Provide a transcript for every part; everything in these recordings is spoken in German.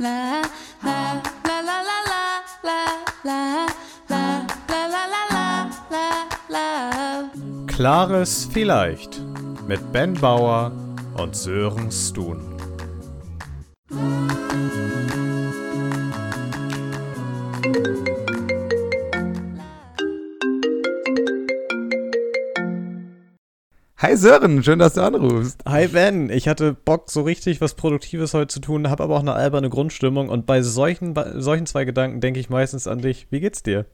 la la la la la la la la la la la la la Klares Vielleicht mit Ben Bauer und Sören Stun. Hi Sören, schön, dass du anrufst. Hi Ben, ich hatte Bock, so richtig was Produktives heute zu tun, habe aber auch eine alberne Grundstimmung und bei solchen, bei solchen zwei Gedanken denke ich meistens an dich. Wie geht's dir?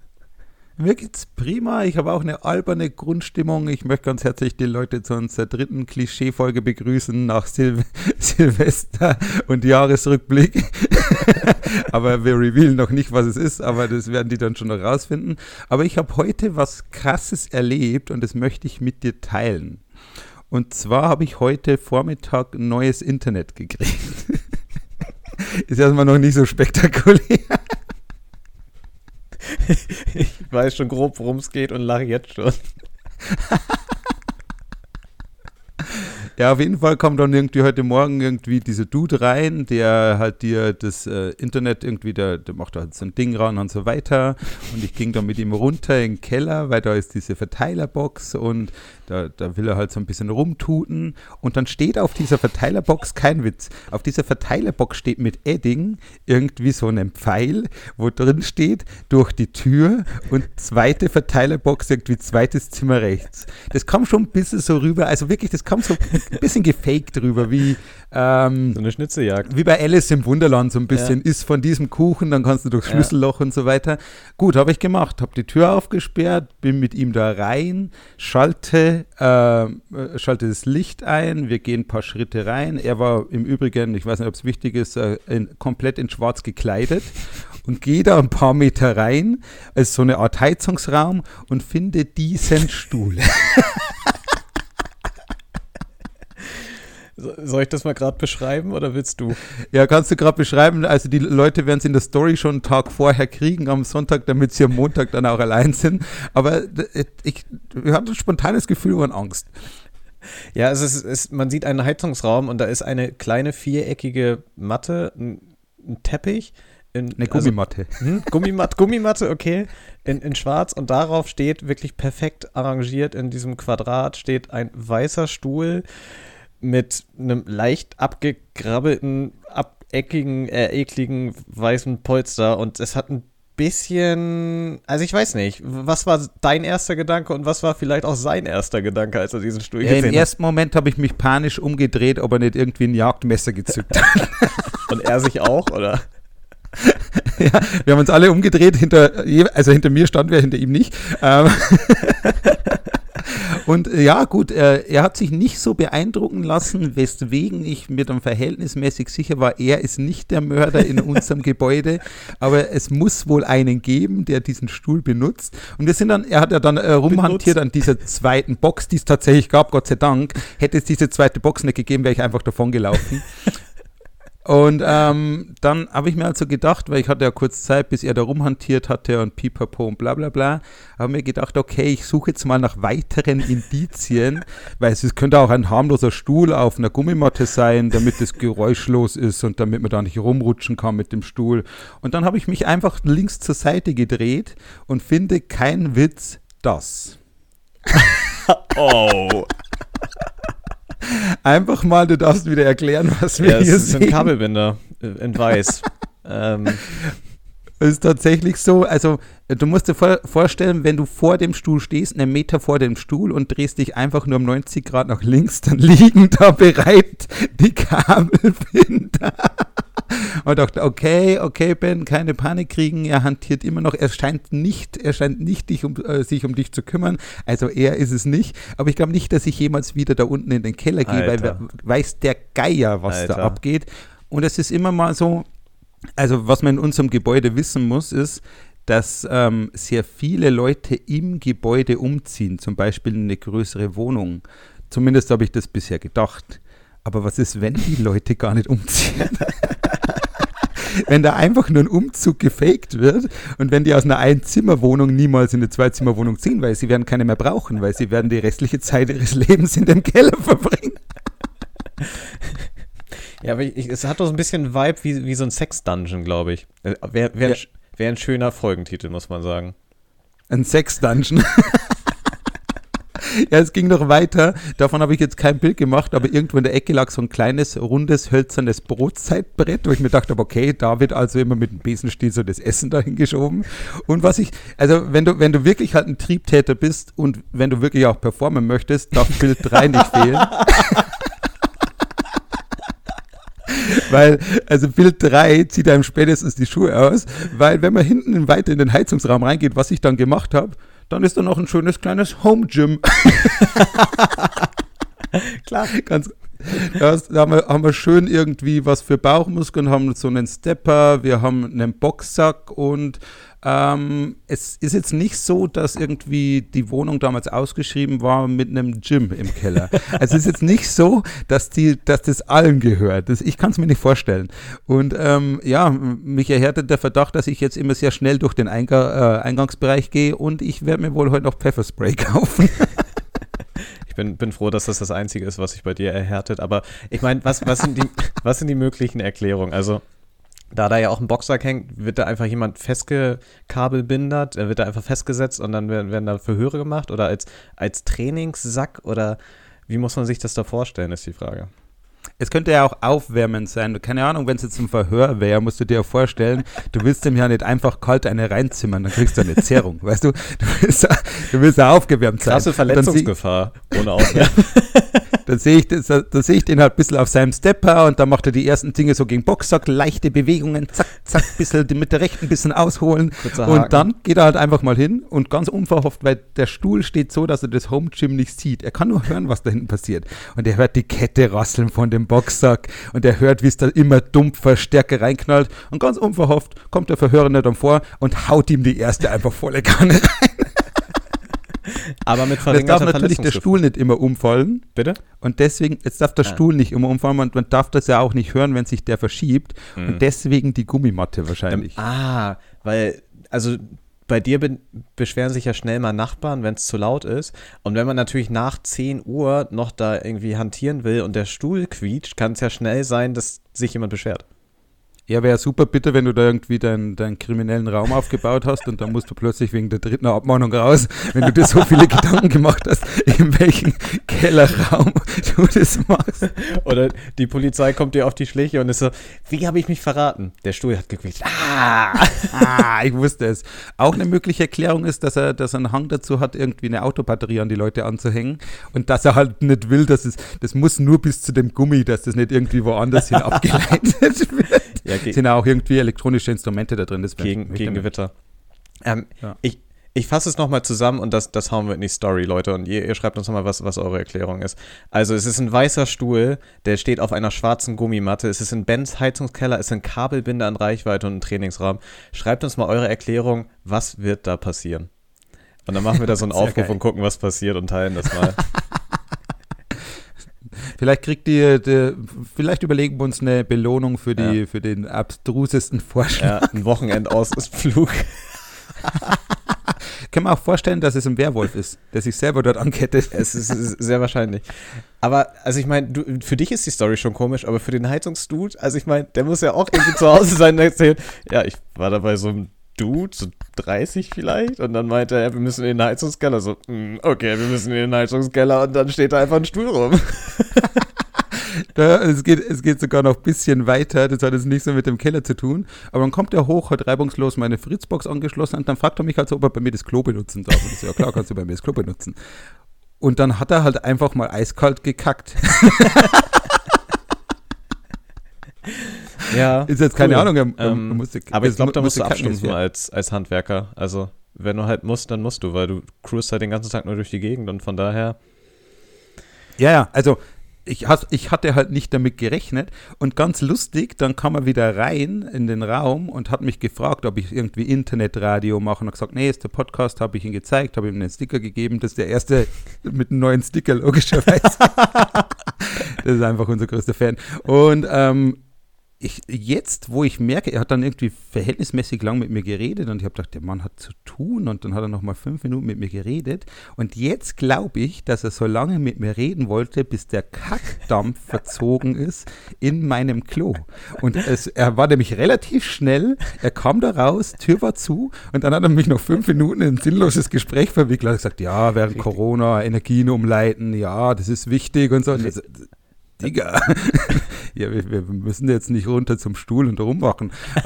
Mir geht's prima. Ich habe auch eine alberne Grundstimmung. Ich möchte ganz herzlich die Leute zu unserer dritten Klischee-Folge begrüßen nach Sil Silvester und Jahresrückblick. aber wir revealen noch nicht, was es ist, aber das werden die dann schon noch rausfinden. Aber ich habe heute was Krasses erlebt und das möchte ich mit dir teilen. Und zwar habe ich heute Vormittag ein neues Internet gekriegt. Ist erstmal noch nicht so spektakulär. Ich weiß schon grob, worum es geht und lache jetzt schon. Ja, auf jeden Fall kommt dann irgendwie heute Morgen irgendwie dieser Dude rein, der halt dir das äh, Internet irgendwie, der, der macht halt so ein Ding ran und so weiter. Und ich ging dann mit ihm runter in den Keller, weil da ist diese Verteilerbox und da, da will er halt so ein bisschen rumtuten. Und dann steht auf dieser Verteilerbox, kein Witz, auf dieser Verteilerbox steht mit Edding irgendwie so ein Pfeil, wo drin steht, durch die Tür und zweite Verteilerbox, irgendwie zweites Zimmer rechts. Das kam schon ein bisschen so rüber, also wirklich, das kam so ein bisschen gefaked rüber, wie, ähm, So eine Schnitzeljagd. wie bei Alice im Wunderland so ein bisschen, Ja. isst von diesem Kuchen, dann kannst du durchs Ja. Schlüsselloch und so weiter. Gut, habe ich gemacht, habe die Tür aufgesperrt, bin mit ihm da rein, schalte, äh, äh, schalte das Licht ein, wir gehen ein paar Schritte rein. Er war im Übrigen, ich weiß nicht, ob es wichtig ist, äh, in, komplett in schwarz gekleidet und gehe da ein paar Meter rein, als so eine Art Heizungsraum und finde diesen Stuhl. So- Soll ich das mal gerade beschreiben oder willst du? Ja, kannst du gerade beschreiben, also die Leute werden es in der Story schon einen Tag vorher kriegen am Sonntag, damit sie am Montag dann auch allein sind. Aber d- ich, ich hatte ein spontanes Gefühl von Angst. Ja, es ist, es, man sieht einen Heizungsraum und da ist eine kleine viereckige Matte, ein, ein Teppich. In, Eine Gummimatte. Also, hm, Gummimatte, Gummimatte, okay, in, in schwarz und darauf steht wirklich perfekt arrangiert in diesem Quadrat steht ein weißer Stuhl mit einem leicht abgegrabbelten, abeckigen, äh, ekligen weißen Polster und es hat ein bisschen, also ich weiß nicht, was war dein erster Gedanke und was war vielleicht auch sein erster Gedanke, als er diesen Stuhl Ja, Im gesehen hat? ersten Moment habe ich mich panisch umgedreht, ob er nicht irgendwie ein Jagdmesser gezückt hat. Und er sich auch, oder? ja, wir haben uns alle umgedreht, hinter, also hinter mir stand wer, hinter ihm nicht. Ähm, Und äh, ja, gut, äh, er hat sich nicht so beeindrucken lassen, weswegen ich mir dann verhältnismäßig sicher war, er ist nicht der Mörder in unserem Gebäude, aber es muss wohl einen geben, der diesen Stuhl benutzt. Und wir sind dann, er hat ja dann äh, rumhantiert an dieser zweiten Box, die es tatsächlich gab, Gott sei Dank. Hätte es diese zweite Box nicht gegeben, wäre ich einfach davon gelaufen. Und ähm, dann habe ich mir also gedacht, weil ich hatte ja kurz Zeit, bis er da rumhantiert hatte und pipapo und bla bla bla, habe mir gedacht, okay, ich suche jetzt mal nach weiteren Indizien, weil es ist- könnte auch ein harmloser Stuhl auf einer Gummimatte sein, damit es geräuschlos ist und damit man da nicht rumrutschen kann mit dem Stuhl. Und dann habe ich mich einfach links zur Seite gedreht und finde kein Witz das. Oh. Einfach mal, du darfst wieder erklären, was wir Ja, es hier ist ein sehen. Kabelbinder äh, in weiß. ähm, Es ist tatsächlich so, also äh, du musst dir vor, vorstellen, wenn du vor dem Stuhl stehst, einen Meter vor dem Stuhl und drehst dich einfach nur um 90 Grad nach links, dann liegen da bereit die Kabelbinder. Und dachte, okay, okay, Ben, keine Panik kriegen, er hantiert immer noch, er scheint nicht, er scheint nicht dich um, äh, sich um dich zu kümmern, also er ist es nicht, aber ich glaube nicht, dass ich jemals wieder da unten in den Keller gehe, weil Alter. weiß der Geier, was Alter. da abgeht. Und es ist immer mal so, also was man in unserem Gebäude wissen muss, ist, dass ähm, sehr viele Leute im Gebäude umziehen, zum Beispiel in eine größere Wohnung. Zumindest habe ich das bisher gedacht. Aber was ist, wenn die Leute gar nicht umziehen? wenn da einfach nur ein Umzug gefaked wird und wenn die aus einer Einzimmerwohnung niemals in eine Zweizimmerwohnung ziehen, weil sie werden keine mehr brauchen, weil sie werden die restliche Zeit ihres Lebens in dem Keller verbringen. Ja, aber ich, es hat doch so ein bisschen Vibe wie, wie so ein Sex-Dungeon, glaube ich. Wäre wär, Ja. ein- wär ein schöner Folgentitel, muss man sagen. Ein Sex-Dungeon. ja, es ging noch weiter. Davon habe ich jetzt kein Bild gemacht, aber irgendwo in der Ecke lag so ein kleines, rundes, hölzernes Brotzeitbrett, wo ich mir dachte, okay, da wird also immer mit dem Besenstiel so das Essen dahin geschoben. Und was ich, also wenn du, wenn du wirklich halt ein Triebtäter bist und wenn du wirklich auch performen möchtest, darf Bild 3 nicht fehlen. Weil, also Bild 3 zieht einem spätestens die Schuhe aus, weil wenn man hinten in- weiter in den Heizungsraum reingeht, was ich dann gemacht habe, dann ist da noch ein schönes kleines Home Gym. Klar. Ganz, da haben, wir, haben wir schön irgendwie was für Bauchmuskeln, haben so einen Stepper, wir haben einen Boxsack und ähm, es ist jetzt nicht so, dass irgendwie die Wohnung damals ausgeschrieben war mit einem Gym im Keller. Es ist jetzt nicht so, dass, die, dass das allen gehört. Das, ich kann es mir nicht vorstellen. Und ähm, ja, mich erhärtet der Verdacht, dass ich jetzt immer sehr schnell durch den Einga äh, Eingangsbereich gehe und ich werde mir wohl heute noch Pfefferspray kaufen. Ich bin, bin froh, dass das das Einzige ist, was sich bei dir erhärtet. Aber ich meine, was, was, sind die, was sind die möglichen Erklärungen? Also, da da ja auch ein Boxsack hängt, wird da einfach jemand festgekabelbindert, er wird da einfach festgesetzt und dann werden, werden da Verhöre gemacht oder als, als Trainingssack oder wie muss man sich das da vorstellen, ist die Frage. Es könnte ja auch aufwärmend sein. Keine Ahnung, wenn es jetzt ein Verhör wäre, musst du dir ja vorstellen, du willst dem ja nicht einfach kalt eine reinzimmern, dann kriegst du eine Zerrung, weißt du? Du willst, ja- du willst ja aufgewärmt sein. Krasse dann seh- Verletzungsgefahr ohne Auswärme. Dann sehe ich, das- da sehe ich den halt ein bisschen auf seinem Stepper und dann macht er die ersten Dinge so gegen Boxsack, leichte Bewegungen, zack, zack, bisschen mit der rechten ein bisschen ausholen. Und dann geht er halt einfach mal hin und ganz unverhofft, weil der Stuhl steht so, dass er das Home Gym nicht sieht. Er kann nur hören, was da hinten passiert. Und er hört die Kette rasseln von dem Boxsack und er hört, wie es da immer dumpfer Stärke reinknallt. Und ganz unverhofft kommt der Verhörende dann vor und haut ihm die erste einfach volle Kanne rein. Aber mit Das darf natürlich der. Stuhl nicht immer umfallen. Bitte? Und deswegen, jetzt darf der Ah. Stuhl nicht immer umfallen und man darf das ja auch nicht hören, wenn sich der verschiebt. Mhm. Und deswegen die Gummimatte Ähm, wahrscheinlich. ah, weil, also bei dir be beschweren sich ja schnell mal Nachbarn, wenn es zu laut ist. Und wenn man natürlich nach 10 Uhr noch da irgendwie hantieren will und der Stuhl quietscht, kann es ja schnell sein, dass sich jemand beschwert. Ja, wäre super bitte, wenn du da irgendwie deinen, deinen kriminellen Raum aufgebaut hast und dann musst du plötzlich wegen der dritten Abmahnung raus, wenn du dir so viele Gedanken gemacht hast, in welchem Kellerraum du das machst. Oder die Polizei kommt dir auf die Schliche und ist so, wie habe ich mich verraten? Der Stuhl hat gequietscht. Ah! Ah, ich wusste es. Auch eine mögliche Erklärung ist, dass er, dass er einen Hang dazu hat, irgendwie eine Autobatterie an die Leute anzuhängen und dass er halt nicht will, dass es, das muss nur bis zu dem Gummi, dass das nicht irgendwie woanders hin abgeleitet wird. Ja, ge Sind auch irgendwie elektronische Instrumente da drin. Das gegen, gegen Gewitter. Ähm, Ja. Ich, ich fasse es nochmal zusammen und das, das hauen wir in die Story, Leute. Und ihr, ihr schreibt uns nochmal, was, was eure Erklärung ist. Also, es ist ein weißer Stuhl, der steht auf einer schwarzen Gummimatte. Es ist in Bens Heizungskeller, es sind Kabelbinder an Reichweite und ein Trainingsraum. Schreibt uns mal eure Erklärung, was wird da passieren? Und dann machen wir da so einen Aufruf geil. und gucken, was passiert und teilen das mal. Vielleicht kriegt ihr, die, vielleicht überlegen wir uns eine Belohnung für, die, Ja. für den abstrusesten Vorschlag. ja, ein Wochenendausflug. Können wir auch vorstellen, dass es ein Werwolf ist, der sich selber dort ankettet. Es ist sehr wahrscheinlich. Aber, also ich meine, du- für dich ist die Story schon komisch, aber für den Heizungsdude, also ich meine, der muss ja auch irgendwie zu Hause sein und erzählen, ja, ich war da bei so einem Dude, so 30 vielleicht, und dann meinte er, wir müssen in den Heizungskeller. So, "Mm, okay, wir müssen in den Heizungskeller und dann steht da einfach ein Stuhl rum. Da, es, geht, es geht sogar noch ein bisschen weiter, das hat jetzt nichts mehr mit dem Keller zu tun. Aber dann kommt er hoch, hat reibungslos meine Fritzbox angeschlossen und dann fragt er mich halt so, ob er bei mir das Klo benutzen darf. Und ich so, ja klar, kannst du bei mir das Klo benutzen. Und dann hat er halt einfach mal eiskalt gekackt. Ja. Ist jetzt keine cool. Ahnung, er, er Ähm, musste, aber ich glaube, da mu- musst du abstumpfen als, als Handwerker. Also, wenn du halt musst, dann musst du, weil du cruist halt den ganzen Tag nur durch die Gegend und von daher. Ja, ja, also ich, has, ich hatte halt nicht damit gerechnet und ganz lustig, dann kam er wieder rein in den Raum und hat mich gefragt, ob ich irgendwie Internetradio mache und hat gesagt, nee, ist der Podcast, habe ich ihm gezeigt, habe ihm einen Sticker gegeben, das ist der erste mit einem neuen Sticker, logischerweise. das ist einfach unser größter Fan. Und ähm, ich, jetzt, wo ich merke, er hat dann irgendwie verhältnismäßig lang mit mir geredet und ich habe gedacht, der Mann hat zu tun und dann hat er noch mal fünf Minuten mit mir geredet und jetzt glaube ich, dass er so lange mit mir reden wollte, bis der Kackdampf verzogen ist in meinem Klo. Und es, er war nämlich relativ schnell, er kam da raus, Tür war zu und dann hat er mich noch fünf Minuten in ein sinnloses Gespräch verwickelt. Er hat gesagt, ja, während Corona Energien umleiten, ja, das ist wichtig und so. Und das, Digga, ja, wir, wir, müssen jetzt nicht runter zum Stuhl und rummachen.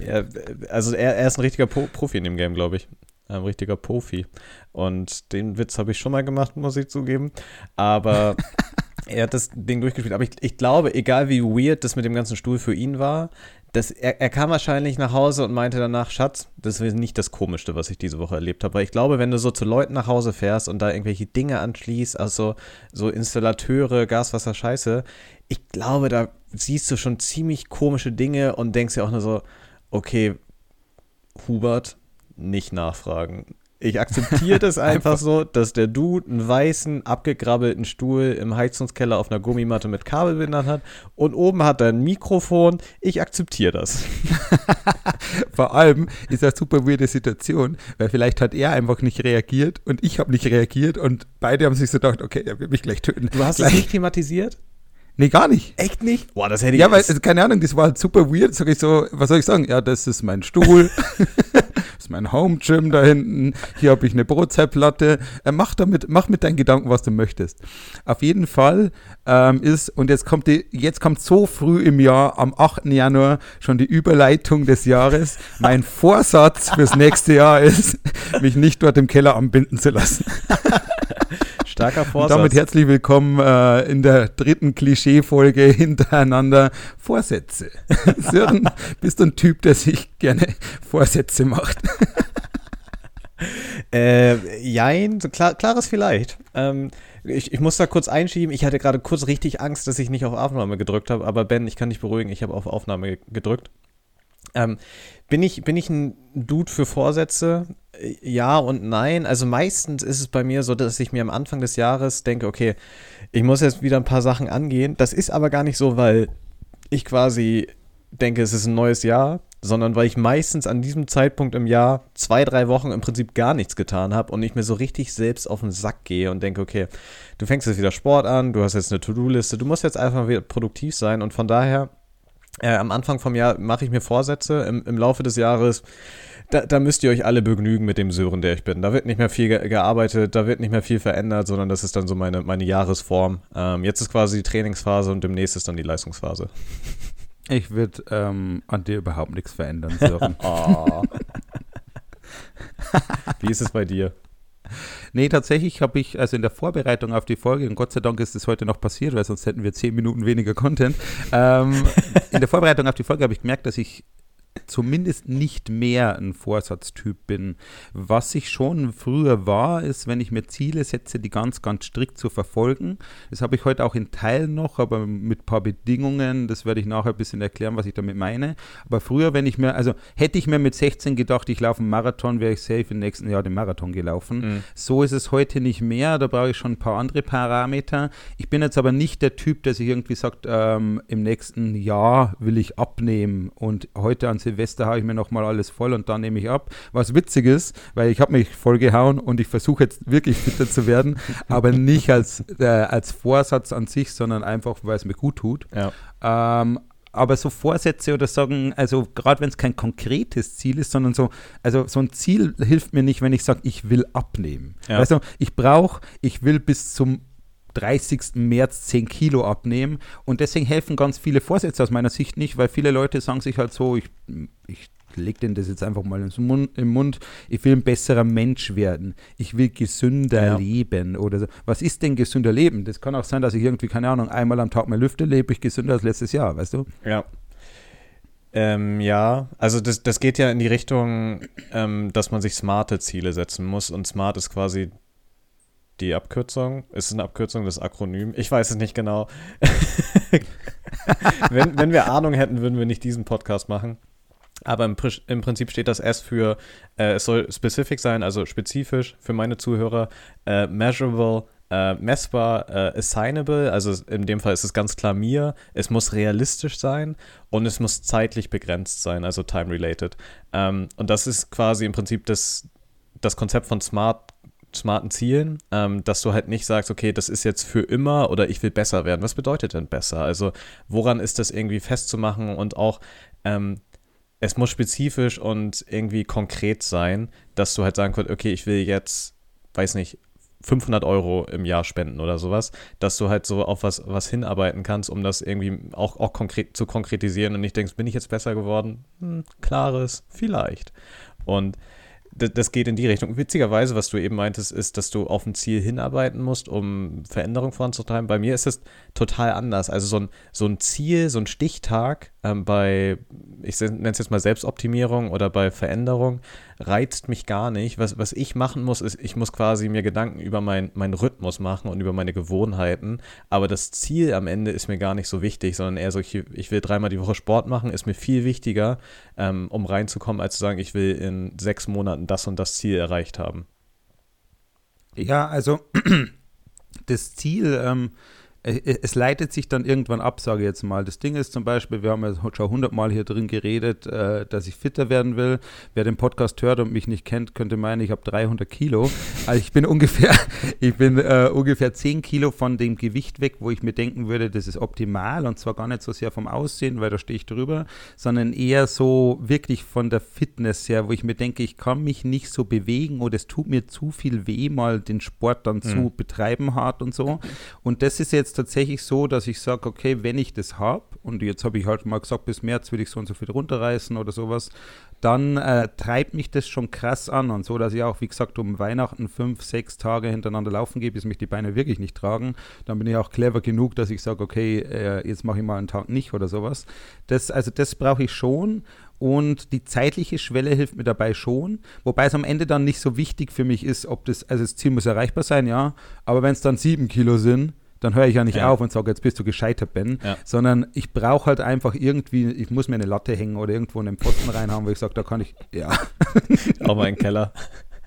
ja, also er, er, ist ein richtiger Pro Profi in dem Game, glaube ich. Ein richtiger Profi. Und den Witz habe ich schon mal gemacht, muss ich zugeben. Aber er hat das Ding durchgespielt. Aber ich, ich glaube, egal wie weird das mit dem ganzen Stuhl für ihn war, das, er, er, kam wahrscheinlich nach Hause und meinte danach, Schatz, das ist nicht das Komischste, was ich diese Woche erlebt habe. Weil ich glaube, wenn du so zu Leuten nach Hause fährst und da irgendwelche Dinge anschließt, also so Installateure, Gaswasser, Scheiße, ich glaube, da siehst du schon ziemlich komische Dinge und denkst dir auch nur so, okay, Hubert, nicht nachfragen. Ich akzeptiere das einfach, so, dass der Dude einen weißen, abgegrabbelten Stuhl im Heizungskeller auf einer Gummimatte mit Kabelbindern hat und oben hat er ein Mikrofon. Ich akzeptiere das. Vor allem ist das super weirde Situation, weil vielleicht hat er einfach nicht reagiert und ich habe nicht reagiert und beide haben sich so gedacht, okay, er will mich gleich töten. Du hast es nicht thematisiert? Nee, gar nicht. Echt nicht? Boah, das hätte ich. Ja, weil, also, keine Ahnung, das war halt super weird. Sag ich so, was soll ich sagen? Ja, das ist mein Stuhl. das ist mein Home Gym da hinten. Hier habe ich eine Brotzeitplatte. Äh, mach damit, mach mit deinen Gedanken, was du möchtest. Auf jeden Fall ähm, ist, und jetzt kommt die, jetzt kommt so früh im Jahr, am 8. Januar, schon die Überleitung des Jahres. Mein Vorsatz fürs nächste Jahr ist, mich nicht dort im Keller anbinden zu lassen. Starker Vorsatz. Und damit herzlich willkommen äh, in der dritten Klischee-Folge hintereinander Vorsätze. Sören, bist du ein Typ, der sich gerne Vorsätze macht? äh, jein, klar, klares vielleicht. Ähm, ich, ich muss da kurz einschieben. Ich hatte gerade kurz richtig Angst, dass ich nicht auf Aufnahme gedrückt habe. Aber Ben, ich kann dich beruhigen, ich habe auf Aufnahme gedrückt. Ähm, bin, ich, bin ich ein Dude für Vorsätze? Ja und nein. Also meistens ist es bei mir so, dass ich mir am Anfang des Jahres denke, okay, ich muss jetzt wieder ein paar Sachen angehen. Das ist aber gar nicht so, weil ich quasi denke, es ist ein neues Jahr, sondern weil ich meistens an diesem Zeitpunkt im Jahr zwei, drei Wochen im Prinzip gar nichts getan habe und ich mir so richtig selbst auf den Sack gehe und denke, okay, du fängst jetzt wieder Sport an, du hast jetzt eine To-Do-Liste, du musst jetzt einfach wieder produktiv sein und von daher äh, am Anfang vom Jahr mache ich mir Vorsätze. Im, im Laufe des Jahres, da, da, müsst ihr euch alle begnügen mit dem Sören, der ich bin. Da wird nicht mehr viel ge gearbeitet, da wird nicht mehr viel verändert, sondern das ist dann so meine, meine Jahresform. Ähm, jetzt ist quasi die Trainingsphase und demnächst ist dann die Leistungsphase. Ich würde ähm, an dir überhaupt nichts verändern, Sören. oh. Wie ist es bei dir? Nee, tatsächlich habe ich, also in der Vorbereitung auf die Folge, und Gott sei Dank ist das heute noch passiert, weil sonst hätten wir zehn Minuten weniger Content. Ähm, in der Vorbereitung auf die Folge habe ich gemerkt, dass ich zumindest nicht mehr ein Vorsatztyp bin. Was ich schon früher war, ist, wenn ich mir Ziele setze, die ganz, ganz strikt zu verfolgen. Das habe ich heute auch in Teilen noch, aber mit ein paar Bedingungen. Das werde ich nachher ein bisschen erklären, was ich damit meine. Aber früher, wenn ich mir, also hätte ich mir mit 16 gedacht, ich laufe einen Marathon, wäre ich safe im nächsten Jahr den Marathon gelaufen. Mhm. So ist es heute nicht mehr. Da brauche ich schon ein paar andere Parameter. Ich bin jetzt aber nicht der Typ, der sich irgendwie sagt, ähm, im nächsten Jahr will ich abnehmen und heute an Silvester haue ich mir nochmal alles voll und dann nehme ich ab. Was witzig ist, weil ich habe mich voll gehauen und ich versuche jetzt wirklich fitter zu werden, aber nicht als, äh, als Vorsatz an sich, sondern einfach, weil es mir gut tut. Ja. Ähm, aber so Vorsätze oder sagen, also gerade wenn es kein konkretes Ziel ist, sondern so, also so ein Ziel hilft mir nicht, wenn ich sage, ich will abnehmen. Ja. Also ich brauche, ich will bis zum 30. März 10 Kilo abnehmen. Und deswegen helfen ganz viele Vorsätze aus meiner Sicht nicht, weil viele Leute sagen sich halt so, ich, ich lege denen das jetzt einfach mal im Mund, im Mund, ich will ein besserer Mensch werden, ich will gesünder ja. leben oder so. Was ist denn gesünder Leben? Das kann auch sein, dass ich irgendwie, keine Ahnung, einmal am Tag mehr Lüfte lebe, ich gesünder als letztes Jahr, weißt du? Ja. Ähm, ja, also das, das geht ja in die Richtung, ähm, dass man sich smarte Ziele setzen muss und smart ist quasi die Abkürzung? Ist es eine Abkürzung, das Akronym? Ich weiß es nicht genau. wenn, wenn wir Ahnung hätten, würden wir nicht diesen Podcast machen. Aber im, im Prinzip steht das S für, äh, es soll specific sein, also spezifisch für meine Zuhörer, äh, measurable, äh, messbar, äh, assignable, also in dem Fall ist es ganz klar mir, es muss realistisch sein und es muss zeitlich begrenzt sein, also time-related. Ähm, und das ist quasi im Prinzip das, das Konzept von Smart smarten Zielen, ähm, dass du halt nicht sagst, okay, das ist jetzt für immer oder ich will besser werden. Was bedeutet denn besser? Also woran ist das irgendwie festzumachen und auch ähm, es muss spezifisch und irgendwie konkret sein, dass du halt sagen kannst, okay, ich will jetzt, weiß nicht, 500 Euro im Jahr spenden oder sowas, dass du halt so auf was, was hinarbeiten kannst, um das irgendwie auch, auch konkret zu konkretisieren und nicht denkst, bin ich jetzt besser geworden? Hm, klares, vielleicht. Und das geht in die Richtung. Witzigerweise, was du eben meintest, ist, dass du auf ein Ziel hinarbeiten musst, um Veränderung voranzutreiben. Bei mir ist es total anders. Also so ein, so ein Ziel, so ein Stichtag ähm, bei, ich nenne es jetzt mal Selbstoptimierung oder bei Veränderung, reizt mich gar nicht. Was, was ich machen muss, ist, ich muss quasi mir Gedanken über mein, meinen Rhythmus machen und über meine Gewohnheiten. Aber das Ziel am Ende ist mir gar nicht so wichtig, sondern eher so, ich, ich will dreimal die Woche Sport machen, ist mir viel wichtiger, ähm, um reinzukommen, als zu sagen, ich will in sechs Monaten das und das Ziel erreicht haben. Ja, also das Ziel, ähm, äh, äh, es leitet sich dann irgendwann ab, sage ich jetzt mal. Das Ding ist zum Beispiel, wir haben ja schon hundertmal hier drin geredet, äh, dass ich fitter werden will. Wer den Podcast hört und mich nicht kennt, könnte meinen, ich habe 300 Kilo. Also ich bin ungefähr, ich bin äh, ungefähr 10 Kilo von dem Gewicht weg, wo ich mir denken würde, das ist optimal und zwar gar nicht so sehr vom Aussehen, weil da stehe ich drüber, sondern eher so wirklich von der Fitness her, wo ich mir denke, ich kann mich nicht so bewegen oder es tut mir zu viel weh, mal den Sport dann mhm. zu betreiben hart und so. Und das ist jetzt jetzt tatsächlich so, dass ich sage, okay, wenn ich das habe, und jetzt habe ich halt mal gesagt, bis März will ich so und so viel runterreißen oder sowas, dann äh, treibt mich das schon krass an und so, dass ich auch, wie gesagt, um Weihnachten fünf, sechs Tage hintereinander laufen gehe, bis mich die Beine wirklich nicht tragen. Dann bin ich auch clever genug, dass ich sage, okay, äh, jetzt mache ich mal einen Tag nicht oder sowas. Das, also das brauche ich schon und die zeitliche Schwelle hilft mir dabei schon, wobei es am Ende dann nicht so wichtig für mich ist, ob das, also das Ziel muss erreichbar sein, ja, aber wenn es dann sieben Kilo sind, dann höre ich ja nicht ja. auf und sage, jetzt bist du gescheitert, Ben, ja. sondern ich brauche halt einfach irgendwie, ich muss mir eine Latte hängen oder irgendwo in einen Pfosten reinhauen, wo ich sage, da kann ich, ja. Auch mal im Keller.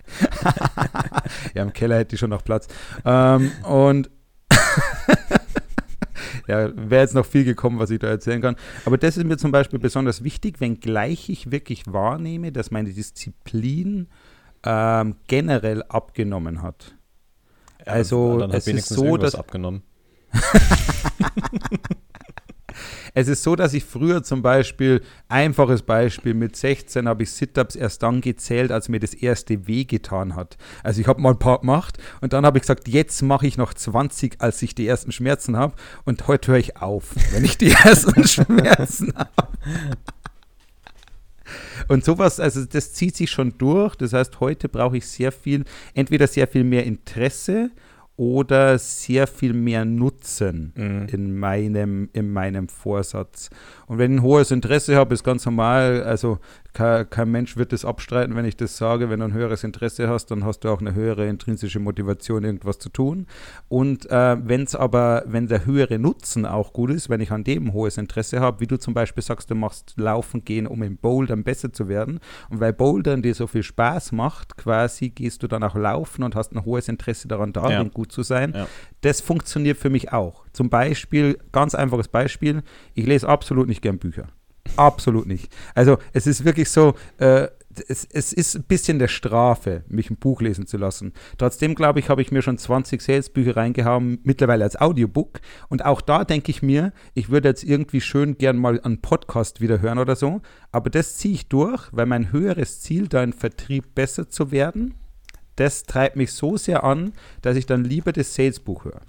ja, im Keller hätte ich schon noch Platz. Ähm, und ja, wäre jetzt noch viel gekommen, was ich da erzählen kann. Aber das ist mir zum Beispiel besonders wichtig, wenngleich ich wirklich wahrnehme, dass meine Disziplin ähm, generell abgenommen hat. Also dann hat es ist so, dass abgenommen. es ist so, dass ich früher zum Beispiel, einfaches Beispiel, mit 16 habe ich Sit-Ups erst dann gezählt, als mir das erste weh getan hat. Also ich habe mal ein paar gemacht und dann habe ich gesagt, jetzt mache ich noch 20, als ich die ersten Schmerzen habe und heute höre ich auf, wenn ich die ersten Schmerzen habe. Und sowas, also das zieht sich schon durch. Das heißt, heute brauche ich sehr viel, entweder sehr viel mehr Interesse oder sehr viel mehr Nutzen mhm. in, meinem, in meinem Vorsatz. Und wenn ich ein hohes Interesse habe, ist ganz normal, also kein, kein, Mensch wird das abstreiten, wenn ich das sage. Wenn du ein höheres Interesse hast, dann hast du auch eine höhere intrinsische Motivation, irgendwas zu tun. Und äh, wenn es aber, wenn der höhere Nutzen auch gut ist, wenn ich an dem hohes Interesse habe, wie du zum Beispiel sagst, du machst Laufen gehen, um im Bouldern besser zu werden. Und weil Bouldern dir so viel Spaß macht, quasi gehst du dann auch laufen und hast ein hohes Interesse daran, darin ja. gut zu sein. Ja. Das funktioniert für mich auch. Zum Beispiel, ganz einfaches Beispiel, ich lese absolut nicht gern Bücher. Absolut nicht. Also es ist wirklich so, äh, es, es, ist ein bisschen der Strafe, mich ein Buch lesen zu lassen. Trotzdem, glaube ich, habe ich mir schon 20 Salesbücher reingehauen, mittlerweile als Audiobook. Und auch da denke ich mir, ich würde jetzt irgendwie schön gern mal einen Podcast wieder hören oder so. Aber das ziehe ich durch, weil mein höheres Ziel, da im Vertrieb besser zu werden, das treibt mich so sehr an, dass ich dann lieber das Salesbuch höre.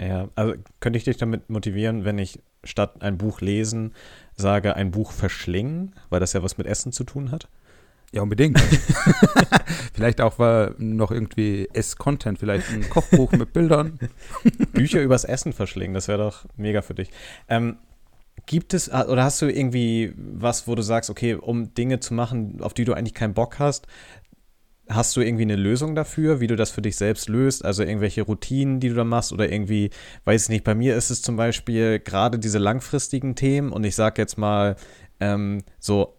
Ja, also könnte ich dich damit motivieren, wenn ich statt ein Buch lesen sage, ein Buch verschlingen, weil das ja was mit Essen zu tun hat? Ja, unbedingt. vielleicht auch war noch irgendwie Ess-Content, vielleicht ein Kochbuch mit Bildern. Bücher übers Essen verschlingen, das wäre doch mega für dich. Ähm, gibt es, oder hast du irgendwie was, wo du sagst, okay, um Dinge zu machen, auf die du eigentlich keinen Bock hast, Hast du irgendwie eine Lösung dafür, wie du das für dich selbst löst? Also irgendwelche Routinen, die du da machst oder irgendwie, weiß ich nicht, bei mir ist es zum Beispiel gerade diese langfristigen Themen und ich sage jetzt mal ähm, so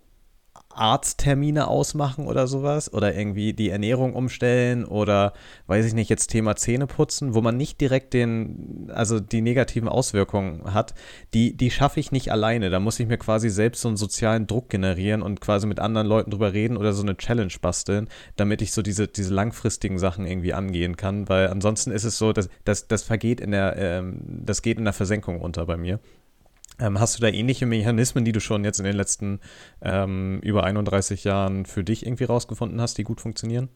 Arzttermine ausmachen oder sowas oder irgendwie die Ernährung umstellen oder weiß ich nicht, jetzt Thema Zähne putzen, wo man nicht direkt den, also die negativen Auswirkungen hat, die, die schaffe ich nicht alleine. Da muss ich mir quasi selbst so einen sozialen Druck generieren und quasi mit anderen Leuten drüber reden oder so eine Challenge basteln, damit ich so diese, diese langfristigen Sachen irgendwie angehen kann, weil ansonsten ist es so, dass das, das vergeht in der, ähm, das geht in der Versenkung unter bei mir. Ähm, hast du da ähnliche Mechanismen, die du schon jetzt in den letzten ähm, über 31 Jahren für dich irgendwie rausgefunden hast, die gut funktionieren?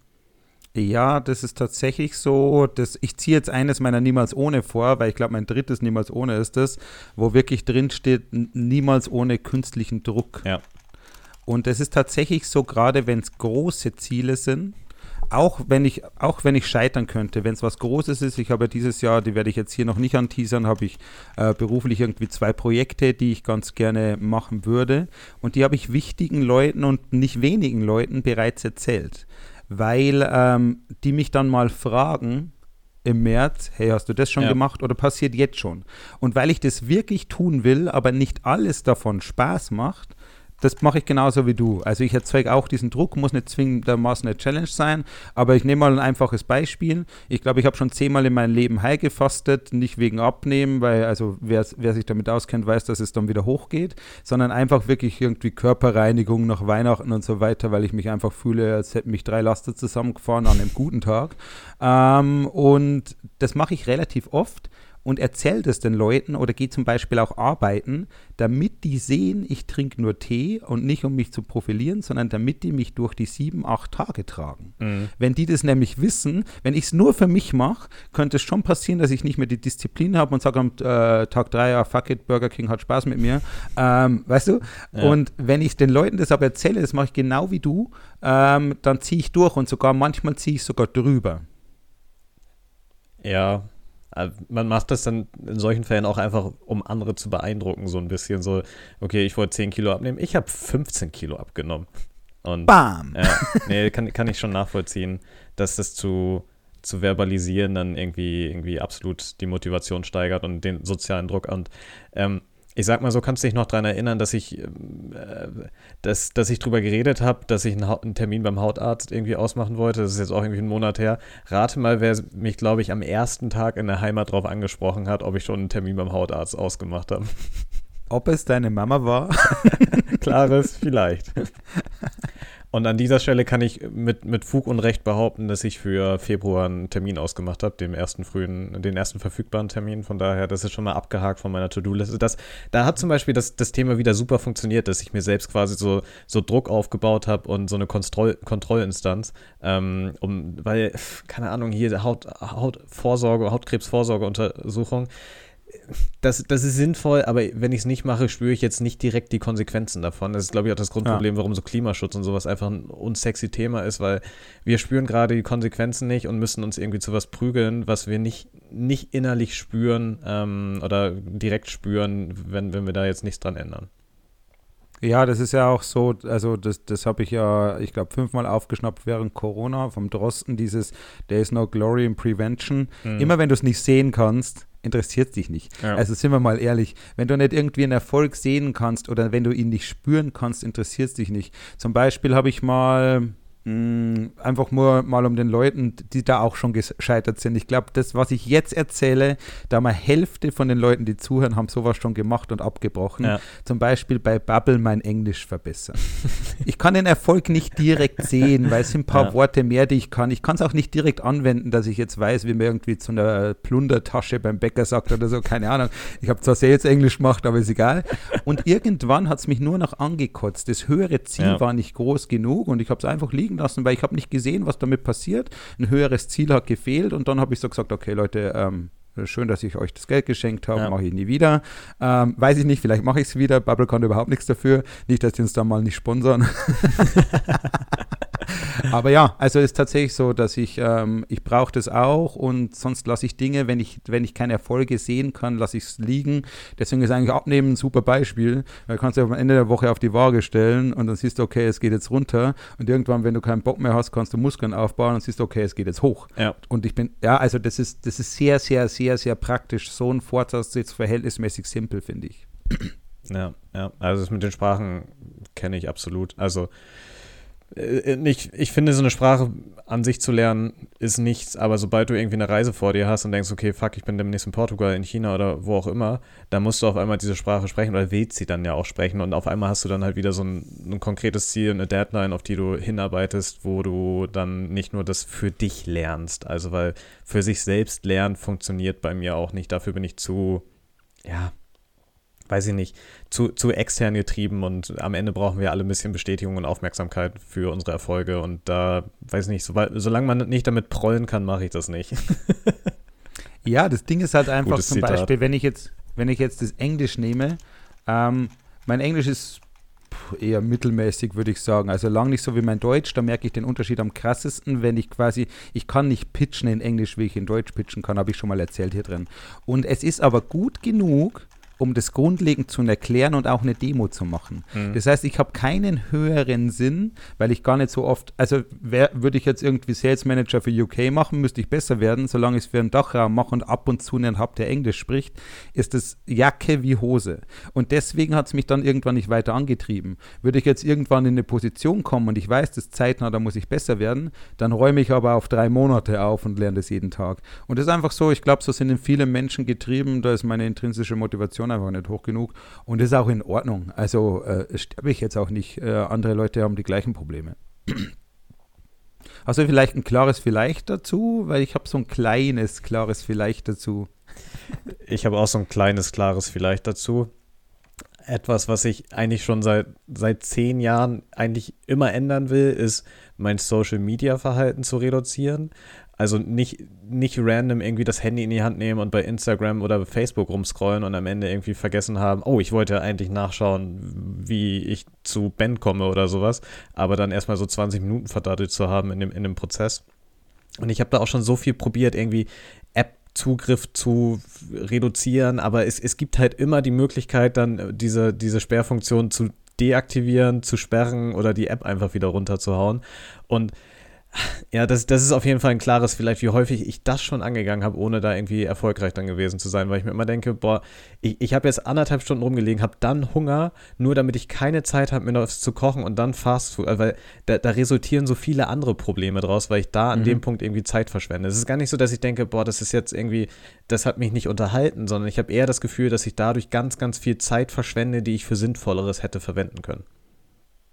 Ja, das ist tatsächlich so. Das, ich ziehe jetzt eines meiner Niemals ohne vor, weil ich glaube, mein drittes Niemals ohne ist das, wo wirklich drin steht, niemals ohne künstlichen Druck. Ja. Und das ist tatsächlich so, gerade wenn es große Ziele sind, auch wenn ich, auch wenn ich scheitern könnte, wenn es was Großes ist, ich habe ja dieses Jahr, die werde ich jetzt hier noch nicht anteasern, habe ich äh, beruflich irgendwie zwei Projekte, die ich ganz gerne machen würde. Und die habe ich wichtigen Leuten und nicht wenigen Leuten bereits erzählt. Weil ähm, die mich dann mal fragen, im März, hey, hast du das schon Ja. gemacht oder passiert jetzt schon? Und weil ich das wirklich tun will, aber nicht alles davon Spaß macht, das mache ich genauso wie du. Also ich erzeuge auch diesen Druck, muss nicht zwingendermaßen eine Challenge sein, aber ich nehme mal ein einfaches Beispiel. Ich glaube, ich habe schon zehnmal in meinem Leben high gefastet, nicht wegen Abnehmen, weil also wer, wer sich damit auskennt, weiß, dass es dann wieder hochgeht, sondern einfach wirklich irgendwie Körperreinigung nach Weihnachten und so weiter, weil ich mich einfach fühle, als hätten mich drei Laster zusammengefahren an einem guten Tag. Ähm, und das mache ich relativ oft und erzähle das den Leuten oder gehe zum Beispiel auch arbeiten, damit die sehen, ich trinke nur Tee und nicht um mich zu profilieren, sondern damit die mich durch die sieben, acht Tage tragen. Wenn die das nämlich wissen, wenn ich es nur für mich mache, könnte es schon passieren, dass ich nicht mehr die Disziplin habe und sage am äh, Tag drei, ja, fuck it, Burger King hat Spaß mit mir. Ähm, weißt du? Ja. Und wenn ich den Leuten das aber erzähle, das mache ich genau wie du, ähm, dann ziehe ich durch und sogar manchmal ziehe ich sogar drüber. Ja, man macht das dann in solchen Fällen auch einfach, um andere zu beeindrucken, so ein bisschen so, okay, ich wollte 10 Kilo abnehmen, ich habe 15 Kilo abgenommen. Und Bam! ja, nee, kann, kann ich schon nachvollziehen, dass das zu, zu verbalisieren dann irgendwie, irgendwie absolut die Motivation steigert und den sozialen Druck. Und ähm, ich sag mal so, kannst du dich noch daran erinnern, dass ich, ähm, äh, dass, dass ich drüber geredet habe, dass ich einen, einen Termin beim Hautarzt irgendwie ausmachen wollte. Das ist jetzt auch irgendwie einen Monat her. Rate mal, wer mich, glaube ich, am ersten Tag in der Heimat drauf angesprochen hat, ob ich schon einen Termin beim Hautarzt ausgemacht habe. Ob es deine Mama war? Klares, vielleicht. Und an dieser Stelle kann ich mit, mit Fug und Recht behaupten, dass ich für Februar einen Termin ausgemacht habe, den ersten frühen, den ersten verfügbaren Termin. Von daher, das ist schon mal abgehakt von meiner To-Do-Liste. Das, da hat zum Beispiel das, das Thema wieder super funktioniert, dass ich mir selbst quasi so, so Druck aufgebaut habe und so eine Kontroll, Kontrollinstanz, ähm, um, weil, keine Ahnung, hier Haut, Hautvorsorge, Hautkrebsvorsorgeuntersuchung das, das ist sinnvoll, aber wenn ich es nicht mache, spüre ich jetzt nicht direkt die Konsequenzen davon. Das ist, glaube ich, auch das Grundproblem, warum so Klimaschutz und sowas einfach ein unsexy Thema ist, weil wir spüren gerade die Konsequenzen nicht und müssen uns irgendwie zu was prügeln, was wir nicht, nicht innerlich spüren ähm, oder direkt spüren, wenn, wenn wir da jetzt nichts dran ändern. Ja, das ist ja auch so, also das, das habe ich ja, ich glaube, fünfmal aufgeschnappt während Corona vom Drosten, dieses There is no glory in prevention. Mhm. Immer wenn du es nicht sehen kannst, interessiert dich nicht. Ja. Also sind wir mal ehrlich, wenn du nicht irgendwie einen Erfolg sehen kannst oder wenn du ihn nicht spüren kannst, interessiert es dich nicht. Zum Beispiel habe ich mal mh, einfach nur mal um den Leuten, die da auch schon gescheitert sind. Ich glaube, das, was ich jetzt erzähle, da mal Hälfte von den Leuten, die zuhören, haben sowas schon gemacht und abgebrochen. Ja. Zum Beispiel bei Bubble mein Englisch verbessern. ich kann den Erfolg nicht direkt sehen, weil es sind ein paar Ja. Worte mehr, die ich kann. Ich kann es auch nicht direkt anwenden, dass ich jetzt weiß, wie man irgendwie zu einer Plundertasche beim Bäcker sagt oder so, keine Ahnung. Ich habe zwar Sales Englisch gemacht, aber ist egal. Und irgendwann hat es mich nur noch angekotzt. Das höhere Ziel Ja. war nicht groß genug und ich habe es einfach liegen lassen, weil ich habe nicht gesehen, was damit passiert. Ein höheres Ziel hat gefehlt und dann habe ich so gesagt, okay Leute, ähm, Schön, dass ich euch das Geld geschenkt habe, Ja. mache ich nie wieder. Ähm, weiß ich nicht, vielleicht mache ich es wieder. Bubble konnte überhaupt nichts dafür. Nicht, dass die uns da mal nicht sponsern. Aber ja, also es ist tatsächlich so, dass ich, ähm, ich brauche das auch und sonst lasse ich Dinge, wenn ich, wenn ich keine Erfolge sehen kann, lasse ich es liegen. Deswegen ist eigentlich Abnehmen ein super Beispiel. Weil du kannst ja am Ende der Woche auf die Waage stellen und dann siehst du, okay, es geht jetzt runter. Und irgendwann, wenn du keinen Bock mehr hast, kannst du Muskeln aufbauen und siehst, okay, es geht jetzt hoch. Ja. Und ich bin, ja, also das ist, das ist sehr, sehr, sehr, sehr praktisch. So ein Vorsatz ist verhältnismäßig simpel, finde ich. Ja, ja. Also das mit den Sprachen kenne ich absolut. Also äh, nicht, ich finde, so eine Sprache an sich zu lernen ist nichts, aber sobald du irgendwie eine Reise vor dir hast und denkst, okay, fuck, ich bin demnächst in Portugal, in China oder wo auch immer, dann musst du auf einmal diese Sprache sprechen oder willst sie dann ja auch sprechen und auf einmal hast du dann halt wieder so ein, ein konkretes Ziel, eine Deadline, auf die du hinarbeitest, wo du dann nicht nur das für dich lernst, also weil für sich selbst lernen funktioniert bei mir auch nicht, dafür bin ich zu, ja, weiß ich nicht, zu, zu extern getrieben und am Ende brauchen wir alle ein bisschen Bestätigung und Aufmerksamkeit für unsere Erfolge und da, weiß ich nicht, so, solange man nicht damit prollen kann, mache ich das nicht. ja, das Ding ist halt einfach Gutes zum Zitat. Beispiel, wenn ich jetzt, wenn ich jetzt das Englisch nehme, ähm, mein Englisch ist eher mittelmäßig, würde ich sagen. Also lang nicht so wie mein Deutsch, da merke ich den Unterschied am krassesten, wenn ich quasi, ich kann nicht pitchen in Englisch, wie ich in Deutsch pitchen kann, habe ich schon mal erzählt hier drin. Und es ist aber gut genug, um das grundlegend zu erklären und auch eine Demo zu machen. Mhm. Das heißt, ich habe keinen höheren Sinn, weil ich gar nicht so oft, also würde ich jetzt irgendwie Sales Manager für UK machen, müsste ich besser werden, solange ich es für einen Dachraum mache und ab und zu einen habe, der Englisch spricht, ist das Jacke wie Hose. Und deswegen hat es mich dann irgendwann nicht weiter angetrieben. Würde ich jetzt irgendwann in eine Position kommen und ich weiß, das zeitnah, da muss ich besser werden, dann räume ich aber auf drei Monate auf und lerne das jeden Tag. Und das ist einfach so, ich glaube, so sind viele Menschen getrieben, da ist meine intrinsische Motivation Motivation einfach nicht hoch genug. Und das ist auch in Ordnung. Also äh, sterbe ich jetzt auch nicht. Äh, andere Leute haben die gleichen Probleme. Du vielleicht ein klares Vielleicht dazu? Weil ich habe so ein kleines klares Vielleicht dazu. Ich habe auch so ein kleines klares Vielleicht dazu. Etwas, was ich eigentlich schon seit, seit zehn Jahren eigentlich immer ändern will, ist mein Social-Media-Verhalten zu reduzieren. Also nicht, nicht random irgendwie das Handy in die Hand nehmen und bei Instagram oder Facebook rumscrollen und am Ende irgendwie vergessen haben, oh, ich wollte eigentlich nachschauen, wie ich zu Ben komme oder sowas, aber dann erstmal so 20 Minuten verdattelt zu haben in dem, in dem Prozess. Und ich habe da auch schon so viel probiert, irgendwie App-Zugriff zu reduzieren, aber es, es gibt halt immer die Möglichkeit, dann diese, diese Sperrfunktion zu deaktivieren, zu sperren oder die App einfach wieder runterzuhauen. Und ja, das, das ist auf jeden Fall ein klares, vielleicht wie häufig ich das schon angegangen habe, ohne da irgendwie erfolgreich dann gewesen zu sein, weil ich mir immer denke, boah, ich, ich habe jetzt anderthalb Stunden rumgelegen, habe dann Hunger, nur damit ich keine Zeit habe, mir noch was zu kochen und dann Fast Food, weil da, da resultieren so viele andere Probleme draus, weil ich da an mhm. dem Punkt irgendwie Zeit verschwende. Es ist gar nicht so, dass ich denke, boah, das ist jetzt irgendwie, das hat mich nicht unterhalten, sondern ich habe eher das Gefühl, dass ich dadurch ganz, ganz viel Zeit verschwende, die ich für Sinnvolleres hätte verwenden können.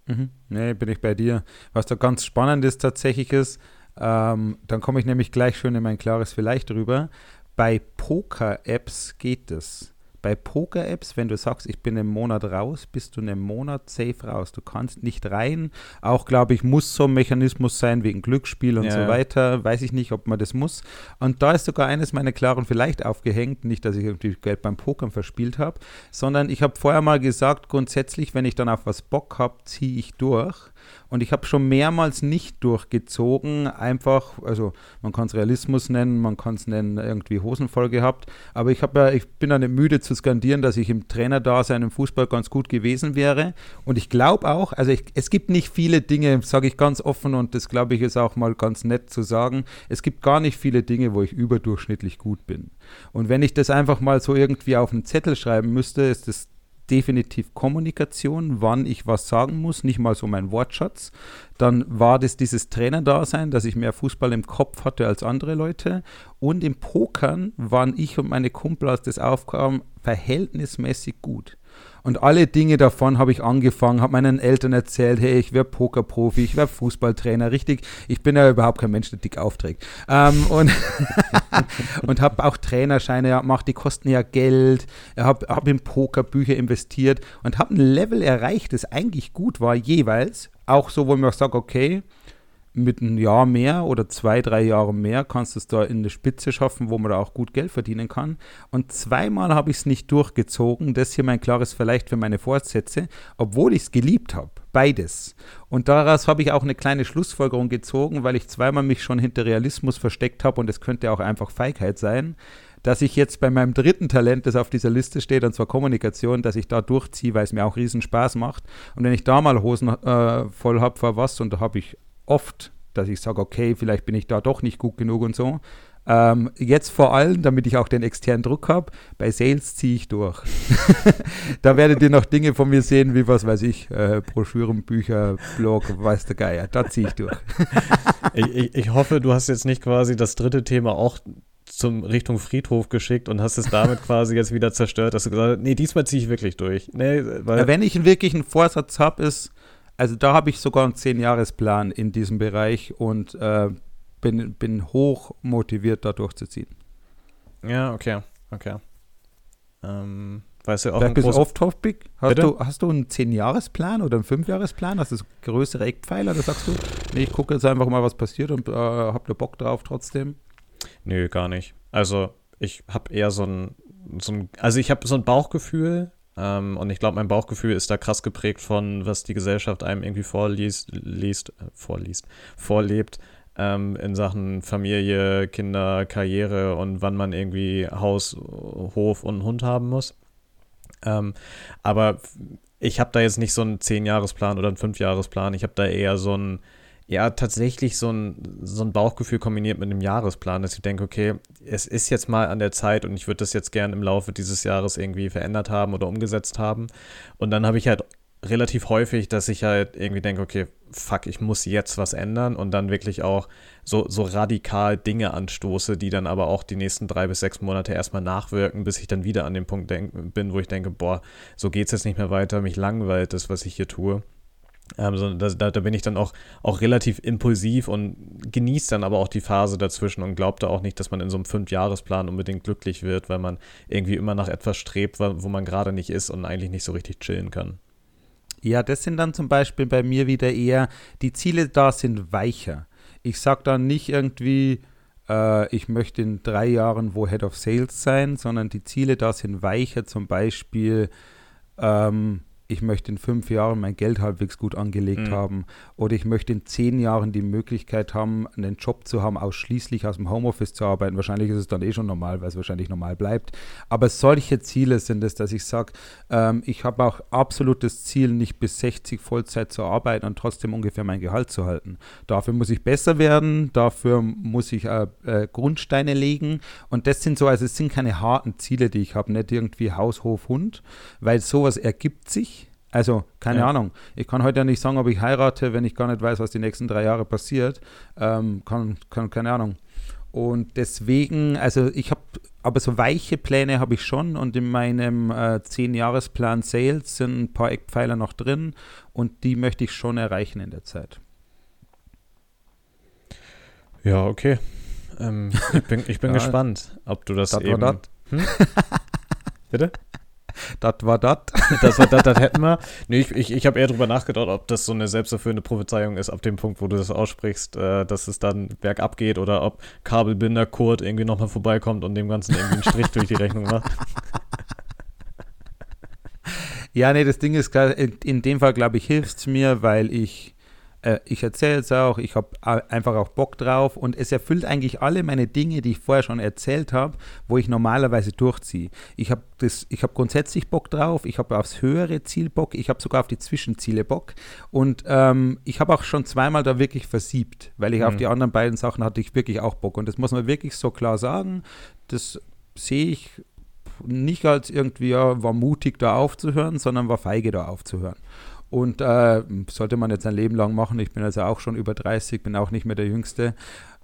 Mhm. Nee, bin ich bei dir. Was da ganz spannend ist tatsächlich ist, ähm, dann komme ich nämlich gleich schön in mein klares Vielleicht drüber. Bei Poker-Apps geht es bei Poker-Apps, wenn du sagst, ich bin einen Monat raus, bist du einen Monat safe raus. Du kannst nicht rein. Auch, glaube ich, muss so ein Mechanismus sein wegen Glücksspiel und ja. so weiter. Weiß ich nicht, ob man das muss. Und da ist sogar eines meiner Klaren vielleicht aufgehängt. Nicht, dass ich irgendwie Geld beim Pokern verspielt habe, sondern ich habe vorher mal gesagt, grundsätzlich, wenn ich dann auf was Bock habe, ziehe ich durch. Und ich habe schon mehrmals nicht durchgezogen, einfach, also man kann es Realismus nennen, man kann es nennen, irgendwie Hosen voll gehabt. Aber ich, ja, ich bin ja nicht müde zu skandieren, dass ich im Trainerdasein im Fußball ganz gut gewesen wäre. Und ich glaube auch, also ich, es gibt nicht viele Dinge, sage ich ganz offen, und das glaube ich ist auch mal ganz nett zu sagen, es gibt gar nicht viele Dinge, wo ich überdurchschnittlich gut bin. Und wenn ich das einfach mal so irgendwie auf einen Zettel schreiben müsste, ist das definitiv Kommunikation, wann ich was sagen muss, nicht mal so mein Wortschatz. Dann war das dieses Trainerdasein, dass ich mehr Fußball im Kopf hatte als andere Leute. Und im Pokern waren ich und meine Kumpel, als das aufkam, verhältnismäßig gut. Und alle Dinge davon habe ich angefangen, habe meinen Eltern erzählt, hey, ich werde Pokerprofi, ich werde Fußballtrainer, richtig. Ich bin ja überhaupt kein Mensch, der dick aufträgt. Ähm, und und habe auch Trainerscheine gemacht, die kosten ja Geld. Habe hab in Pokerbücher investiert und habe ein Level erreicht, das eigentlich gut war, jeweils. Auch so, wo man sagt, okay, mit einem Jahr mehr oder zwei, drei Jahre mehr kannst du es da in eine Spitze schaffen, wo man da auch gut Geld verdienen kann. Und zweimal habe ich es nicht durchgezogen. Das hier mein klares Vielleicht für meine Fortsätze, obwohl ich es geliebt habe. Beides. Und daraus habe ich auch eine kleine Schlussfolgerung gezogen, weil ich zweimal mich schon hinter Realismus versteckt habe und es könnte auch einfach Feigheit sein dass ich jetzt bei meinem dritten Talent, das auf dieser Liste steht, und zwar Kommunikation, dass ich da durchziehe, weil es mir auch riesen Spaß macht. Und wenn ich da mal Hosen äh, voll habe vor was, und da habe ich oft, dass ich sage, okay, vielleicht bin ich da doch nicht gut genug und so. Ähm, jetzt vor allem, damit ich auch den externen Druck habe, bei Sales ziehe ich durch. da werdet ihr noch Dinge von mir sehen, wie was weiß ich, äh, Broschüren, Bücher, Blog, weiß der Geier. Da ziehe ich durch. ich, ich, ich hoffe, du hast jetzt nicht quasi das dritte Thema auch zum Richtung Friedhof geschickt und hast es damit quasi jetzt wieder zerstört, dass du gesagt hast, nee, diesmal ziehe ich wirklich durch. Nee, weil Wenn ich wirklich einen Vorsatz habe, ist, also da habe ich sogar einen Zehn-Jahres-Plan in diesem Bereich und äh, bin, bin hoch motiviert, da durchzuziehen. Ja, okay, okay. Ähm, weißt du, auch ein bisschen off-topic. Hast du, hast du einen 10-Jahres-Plan oder einen 5-Jahres-Plan? Hast du größere Eckpfeiler? Oder sagst du, nee, ich gucke jetzt einfach mal, was passiert und äh, hab da Bock drauf trotzdem? Nö, gar nicht. Also, ich habe eher so ein, so ein, also ich habe so ein Bauchgefühl, ähm, und ich glaube, mein Bauchgefühl ist da krass geprägt von, was die Gesellschaft einem irgendwie vorliest, liest, äh, vorliest, vorlebt ähm, in Sachen Familie, Kinder, Karriere und wann man irgendwie Haus, Hof und Hund haben muss. Ähm, aber ich habe da jetzt nicht so einen Zehn-Jahres-Plan oder einen Fünf-Jahres-Plan. Ich habe da eher so ein, ja, tatsächlich so ein, so ein Bauchgefühl kombiniert mit einem Jahresplan, dass ich denke, okay, es ist jetzt mal an der Zeit und ich würde das jetzt gern im Laufe dieses Jahres irgendwie verändert haben oder umgesetzt haben. Und dann habe ich halt relativ häufig, dass ich halt irgendwie denke, okay, fuck, ich muss jetzt was ändern und dann wirklich auch so, so radikal Dinge anstoße, die dann aber auch die nächsten drei bis sechs Monate erstmal nachwirken, bis ich dann wieder an dem Punkt denk, bin, wo ich denke, boah, so geht es jetzt nicht mehr weiter, mich langweilt das, was ich hier tue. Ähm, so, da, da, bin ich dann auch, auch relativ impulsiv und genieße dann aber auch die Phase dazwischen und glaubte auch nicht, dass man in so einem Fünfjahresplan unbedingt glücklich wird, weil man irgendwie immer nach etwas strebt, wo man gerade nicht ist und eigentlich nicht so richtig chillen kann. Ja, das sind dann zum Beispiel bei mir wieder eher, die Ziele da sind weicher. Ich sage dann nicht irgendwie, äh, ich möchte in drei Jahren wo Head of Sales sein, sondern die Ziele da sind weicher, zum Beispiel ähm, ich möchte in fünf Jahren mein Geld halbwegs gut angelegt mhm. haben oder ich möchte in zehn Jahren die Möglichkeit haben, einen Job zu haben, ausschließlich aus dem Homeoffice zu arbeiten. Wahrscheinlich ist es dann eh schon normal, weil es wahrscheinlich normal bleibt. Aber solche Ziele sind es, dass ich sage, ähm, ich habe auch absolutes Ziel, nicht bis 60 Vollzeit zu arbeiten und trotzdem ungefähr mein Gehalt zu halten. Dafür muss ich besser werden, dafür muss ich äh, äh, Grundsteine legen und das sind so, also es sind keine harten Ziele, die ich habe, nicht irgendwie Haus, Hof, Hund, weil sowas ergibt sich also, keine ja. Ahnung. Ich kann heute ja nicht sagen, ob ich heirate, wenn ich gar nicht weiß, was die nächsten drei Jahre passiert. Ähm, kann, kann, keine Ahnung. Und deswegen, also ich habe, aber so weiche Pläne habe ich schon und in meinem äh, 10-Jahres-Plan Sales sind ein paar Eckpfeiler noch drin und die möchte ich schon erreichen in der Zeit. Ja, okay. Ähm, ich bin, ich bin ja, gespannt, ob du das, das eben... Hm? Bitte? das war das. Das war das, das hätten wir. Nee, ich, ich, ich habe eher darüber nachgedacht, ob das so eine selbsterfüllende Prophezeiung ist, ab dem Punkt, wo du das aussprichst, äh, dass es dann bergab geht oder ob Kabelbinder Kurt irgendwie nochmal vorbeikommt und dem Ganzen irgendwie einen Strich durch die Rechnung macht. Ja, nee, das Ding ist, in, in dem Fall, glaube ich, hilft es mir, weil ich äh, ich erzähle es auch, ich habe einfach auch Bock drauf und es erfüllt eigentlich alle meine Dinge, die ich vorher schon erzählt habe, wo ich normalerweise durchziehe. Ich habe hab grundsätzlich Bock drauf, ich habe aufs höhere Ziel Bock, ich habe sogar auf die Zwischenziele Bock und ähm, ich habe auch schon zweimal da wirklich versiebt, weil ich mhm. auf die anderen beiden Sachen hatte ich wirklich auch Bock und das muss man wirklich so klar sagen, das sehe ich nicht als irgendwie, ja, war mutig da aufzuhören, sondern war feige da aufzuhören. Und äh, sollte man jetzt ein Leben lang machen. Ich bin also auch schon über 30, bin auch nicht mehr der Jüngste.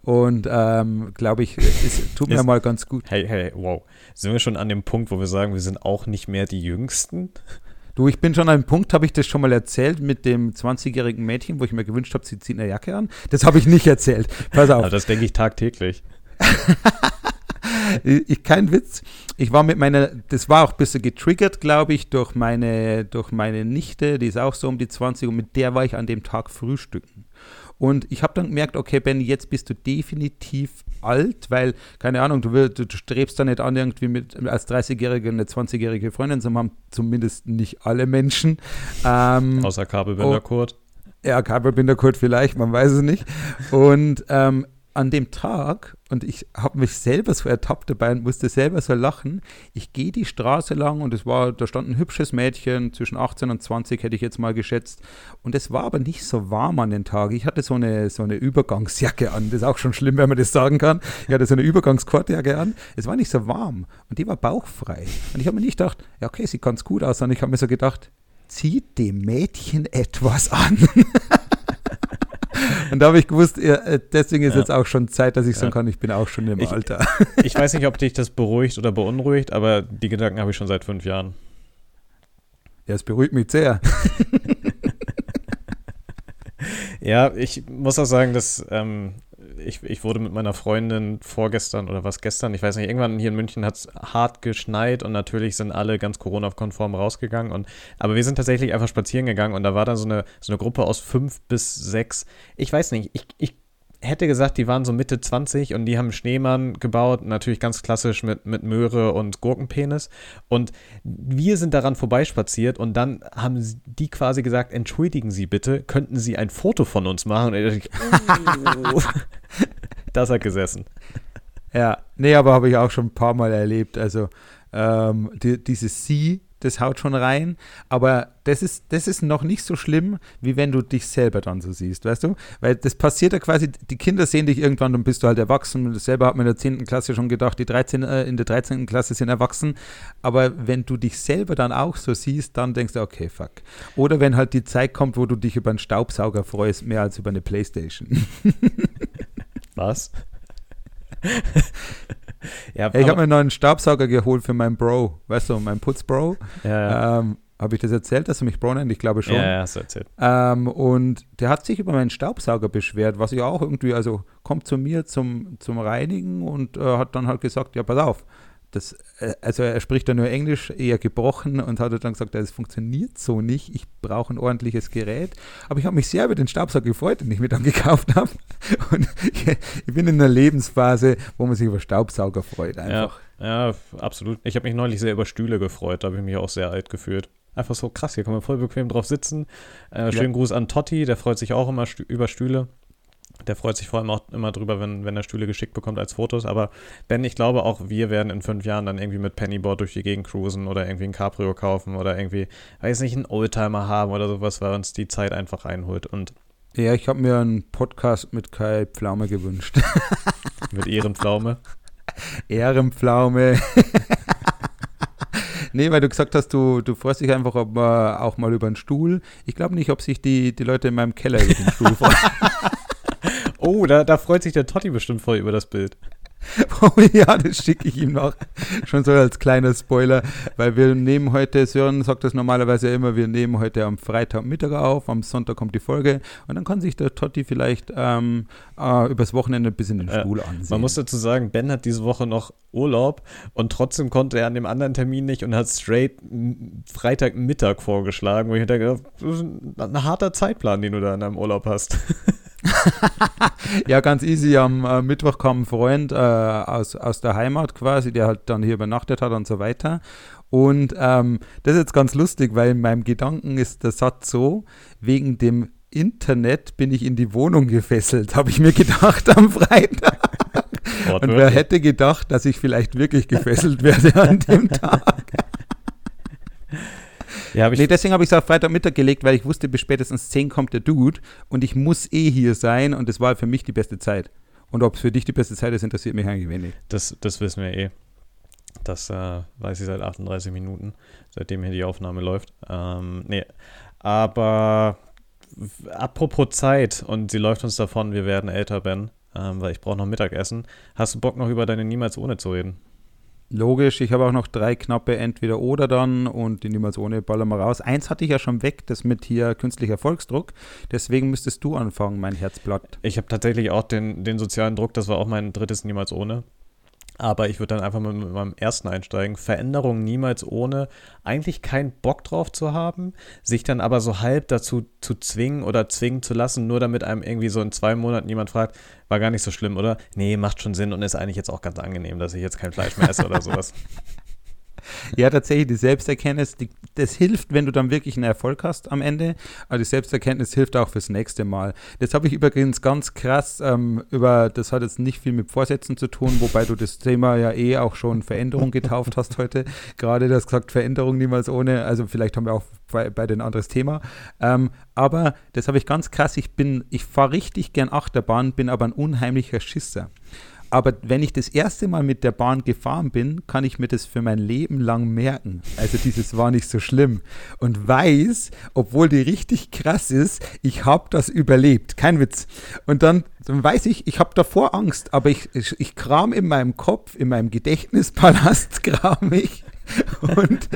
Und ähm, glaube ich, es tut mir Jetzt, mal ganz gut. Hey, hey, wow. Sind wir schon an dem Punkt, wo wir sagen, wir sind auch nicht mehr die Jüngsten? Du, ich bin schon an dem Punkt, habe ich das schon mal erzählt mit dem 20-jährigen Mädchen, wo ich mir gewünscht habe, sie zieht eine Jacke an. Das habe ich nicht erzählt. Pass auf. Aber das denke ich tagtäglich. ich, kein Witz. Ich war mit meiner, das war auch ein bisschen getriggert, glaube ich, durch meine, durch meine Nichte, die ist auch so um die 20 und mit der war ich an dem Tag frühstücken. Und ich habe dann gemerkt, okay, Benny, jetzt bist du definitiv alt, weil, keine Ahnung, du, willst, du strebst da nicht an, irgendwie mit als 30-Jährige eine 20-jährige Freundin zu haben, zumindest nicht alle Menschen. Ähm, Außer Kabelbinder oh, Kurt. Ja, Kabelbinder Kurt vielleicht, man weiß es nicht. Und ähm, an dem Tag und ich habe mich selber so ertappt dabei und musste selber so lachen. Ich gehe die Straße lang und es war, da stand ein hübsches Mädchen, zwischen 18 und 20 hätte ich jetzt mal geschätzt. Und es war aber nicht so warm an den Tag. Ich hatte so eine, so eine Übergangsjacke an. Das ist auch schon schlimm, wenn man das sagen kann. Ich hatte so eine Übergangsquartjacke an. Es war nicht so warm und die war bauchfrei. Und ich habe mir nicht gedacht, ja okay, sieht ganz gut aus, sondern ich habe mir so gedacht, zieht dem Mädchen etwas an. Und da habe ich gewusst, ja, äh, deswegen ist ja. jetzt auch schon Zeit, dass ich sagen kann, ich bin auch schon im ich, Alter. Ich weiß nicht, ob dich das beruhigt oder beunruhigt, aber die Gedanken habe ich schon seit fünf Jahren. Ja, es beruhigt mich sehr. ja, ich muss auch sagen, dass ähm, ich, ich wurde mit meiner Freundin vorgestern oder was gestern, ich weiß nicht, irgendwann hier in München hat es hart geschneit und natürlich sind alle ganz Corona-konform rausgegangen. Und, aber wir sind tatsächlich einfach spazieren gegangen und da war dann so eine, so eine Gruppe aus fünf bis sechs. Ich weiß nicht, ich, ich hätte gesagt, die waren so Mitte 20 und die haben Schneemann gebaut, natürlich ganz klassisch mit, mit Möhre und Gurkenpenis. Und wir sind daran vorbeispaziert und dann haben die quasi gesagt, entschuldigen Sie bitte, könnten Sie ein Foto von uns machen? Und ich, oh. das hat gesessen. Ja, nee, aber habe ich auch schon ein paar Mal erlebt. Also ähm, die, dieses Sie das haut schon rein. Aber das ist, das ist noch nicht so schlimm, wie wenn du dich selber dann so siehst, weißt du? Weil das passiert ja quasi, die Kinder sehen dich irgendwann, dann bist du halt erwachsen. Das selber hat man in der 10. Klasse schon gedacht, die 13, äh, in der 13. Klasse sind erwachsen. Aber wenn du dich selber dann auch so siehst, dann denkst du, okay, fuck. Oder wenn halt die Zeit kommt, wo du dich über einen Staubsauger freust, mehr als über eine Playstation. Was? Ja, ich habe mir einen neuen Staubsauger geholt für meinen Bro, weißt du, meinen Putzbro. Ja. Ähm, habe ich das erzählt, dass du mich Bro nennt? Ich glaube schon. Ja, ja, hast du erzählt. Ähm, und der hat sich über meinen Staubsauger beschwert, was ich auch irgendwie, also kommt zu mir zum, zum Reinigen und äh, hat dann halt gesagt, ja, pass auf, das, äh, also er spricht da nur Englisch, eher gebrochen und hat dann gesagt, das funktioniert so nicht, ich brauche ein ordentliches Gerät. Aber ich habe mich sehr über den Staubsauger gefreut, den ich mir dann gekauft habe. Und ich, ich, bin in einer Lebensphase, wo man sich über Staubsauger freut einfach. Ja, ja absolut. Ich habe mich neulich sehr über Stühle gefreut, da habe ich mich auch sehr alt gefühlt. Einfach so krass, hier kann man voll bequem drauf sitzen. Äh, schönen ja. Gruß an Totti, der freut sich auch immer stü über Stühle. Der freut sich vor allem auch immer drüber, wenn, wenn er Stühle geschickt bekommt als Fotos. Aber Ben, ich glaube auch, wir werden in fünf Jahren dann irgendwie mit Pennyboard durch die Gegend cruisen oder irgendwie ein Cabrio kaufen oder irgendwie, weiß nicht, einen Oldtimer haben oder sowas, weil uns die Zeit einfach einholt. Und ja, ich habe mir einen Podcast mit Kai Pflaume gewünscht. mit Ehrenpflaume? Ehrenpflaume. nee, weil du gesagt hast, du, du freust dich einfach auch mal über einen Stuhl. Ich glaube nicht, ob sich die, die Leute in meinem Keller über den Stuhl freuen. Oh, da, da freut sich der Totti bestimmt voll über das Bild. Oh ja, das schicke ich ihm noch. Schon so als kleiner Spoiler, weil wir nehmen heute, Sören sagt das normalerweise immer, wir nehmen heute am Freitagmittag auf, am Sonntag kommt die Folge und dann kann sich der Totti vielleicht ähm, äh, übers Wochenende ein bisschen den Stuhl äh, ansehen. Man muss dazu sagen, Ben hat diese Woche noch Urlaub und trotzdem konnte er an dem anderen Termin nicht und hat straight Freitagmittag vorgeschlagen, wo ich denke, das ist ein harter Zeitplan, den du da in deinem Urlaub hast. ja, ganz easy. Am äh, Mittwoch kam ein Freund äh, aus, aus der Heimat quasi, der halt dann hier übernachtet hat und so weiter. Und ähm, das ist jetzt ganz lustig, weil in meinem Gedanken ist der Satz so, wegen dem Internet bin ich in die Wohnung gefesselt, habe ich mir gedacht am Freitag. Und wer hätte gedacht, dass ich vielleicht wirklich gefesselt werde an dem Tag? Ja, hab nee, deswegen habe ich es auf Freitagmittag gelegt, weil ich wusste, bis spätestens 10 kommt der Dude und ich muss eh hier sein und das war für mich die beste Zeit. Und ob es für dich die beste Zeit ist, interessiert mich eigentlich wenig. Das, das wissen wir eh. Das äh, weiß ich seit 38 Minuten, seitdem hier die Aufnahme läuft. Ähm, nee, aber apropos Zeit und sie läuft uns davon, wir werden älter, Ben, ähm, weil ich brauche noch Mittagessen. Hast du Bock noch über deine Niemals ohne zu reden? Logisch, ich habe auch noch drei knappe Entweder oder dann und die niemals ohne ballern wir raus. Eins hatte ich ja schon weg, das mit hier künstlicher Erfolgsdruck. Deswegen müsstest du anfangen, mein Herzblatt. Ich habe tatsächlich auch den, den sozialen Druck, das war auch mein drittes niemals ohne. Aber ich würde dann einfach mal mit meinem ersten einsteigen. Veränderung niemals ohne eigentlich keinen Bock drauf zu haben, sich dann aber so halb dazu zu zwingen oder zwingen zu lassen, nur damit einem irgendwie so in zwei Monaten jemand fragt, war gar nicht so schlimm, oder? Nee, macht schon Sinn und ist eigentlich jetzt auch ganz angenehm, dass ich jetzt kein Fleisch mehr esse oder sowas. Ja, tatsächlich, die Selbsterkenntnis, die, das hilft, wenn du dann wirklich einen Erfolg hast am Ende, aber die Selbsterkenntnis hilft auch fürs nächste Mal. Das habe ich übrigens ganz krass ähm, über, das hat jetzt nicht viel mit Vorsätzen zu tun, wobei du das Thema ja eh auch schon Veränderung getauft hast heute. Gerade das gesagt, Veränderung niemals ohne, also vielleicht haben wir auch bei, bei den anderes Thema. Ähm, aber das habe ich ganz krass, ich bin, ich fahre richtig gern Achterbahn, bin aber ein unheimlicher Schisser. Aber wenn ich das erste Mal mit der Bahn gefahren bin, kann ich mir das für mein Leben lang merken. Also dieses war nicht so schlimm. Und weiß, obwohl die richtig krass ist, ich habe das überlebt. Kein Witz. Und dann, dann weiß ich, ich habe davor Angst, aber ich, ich, ich kram in meinem Kopf, in meinem Gedächtnispalast, kram ich und,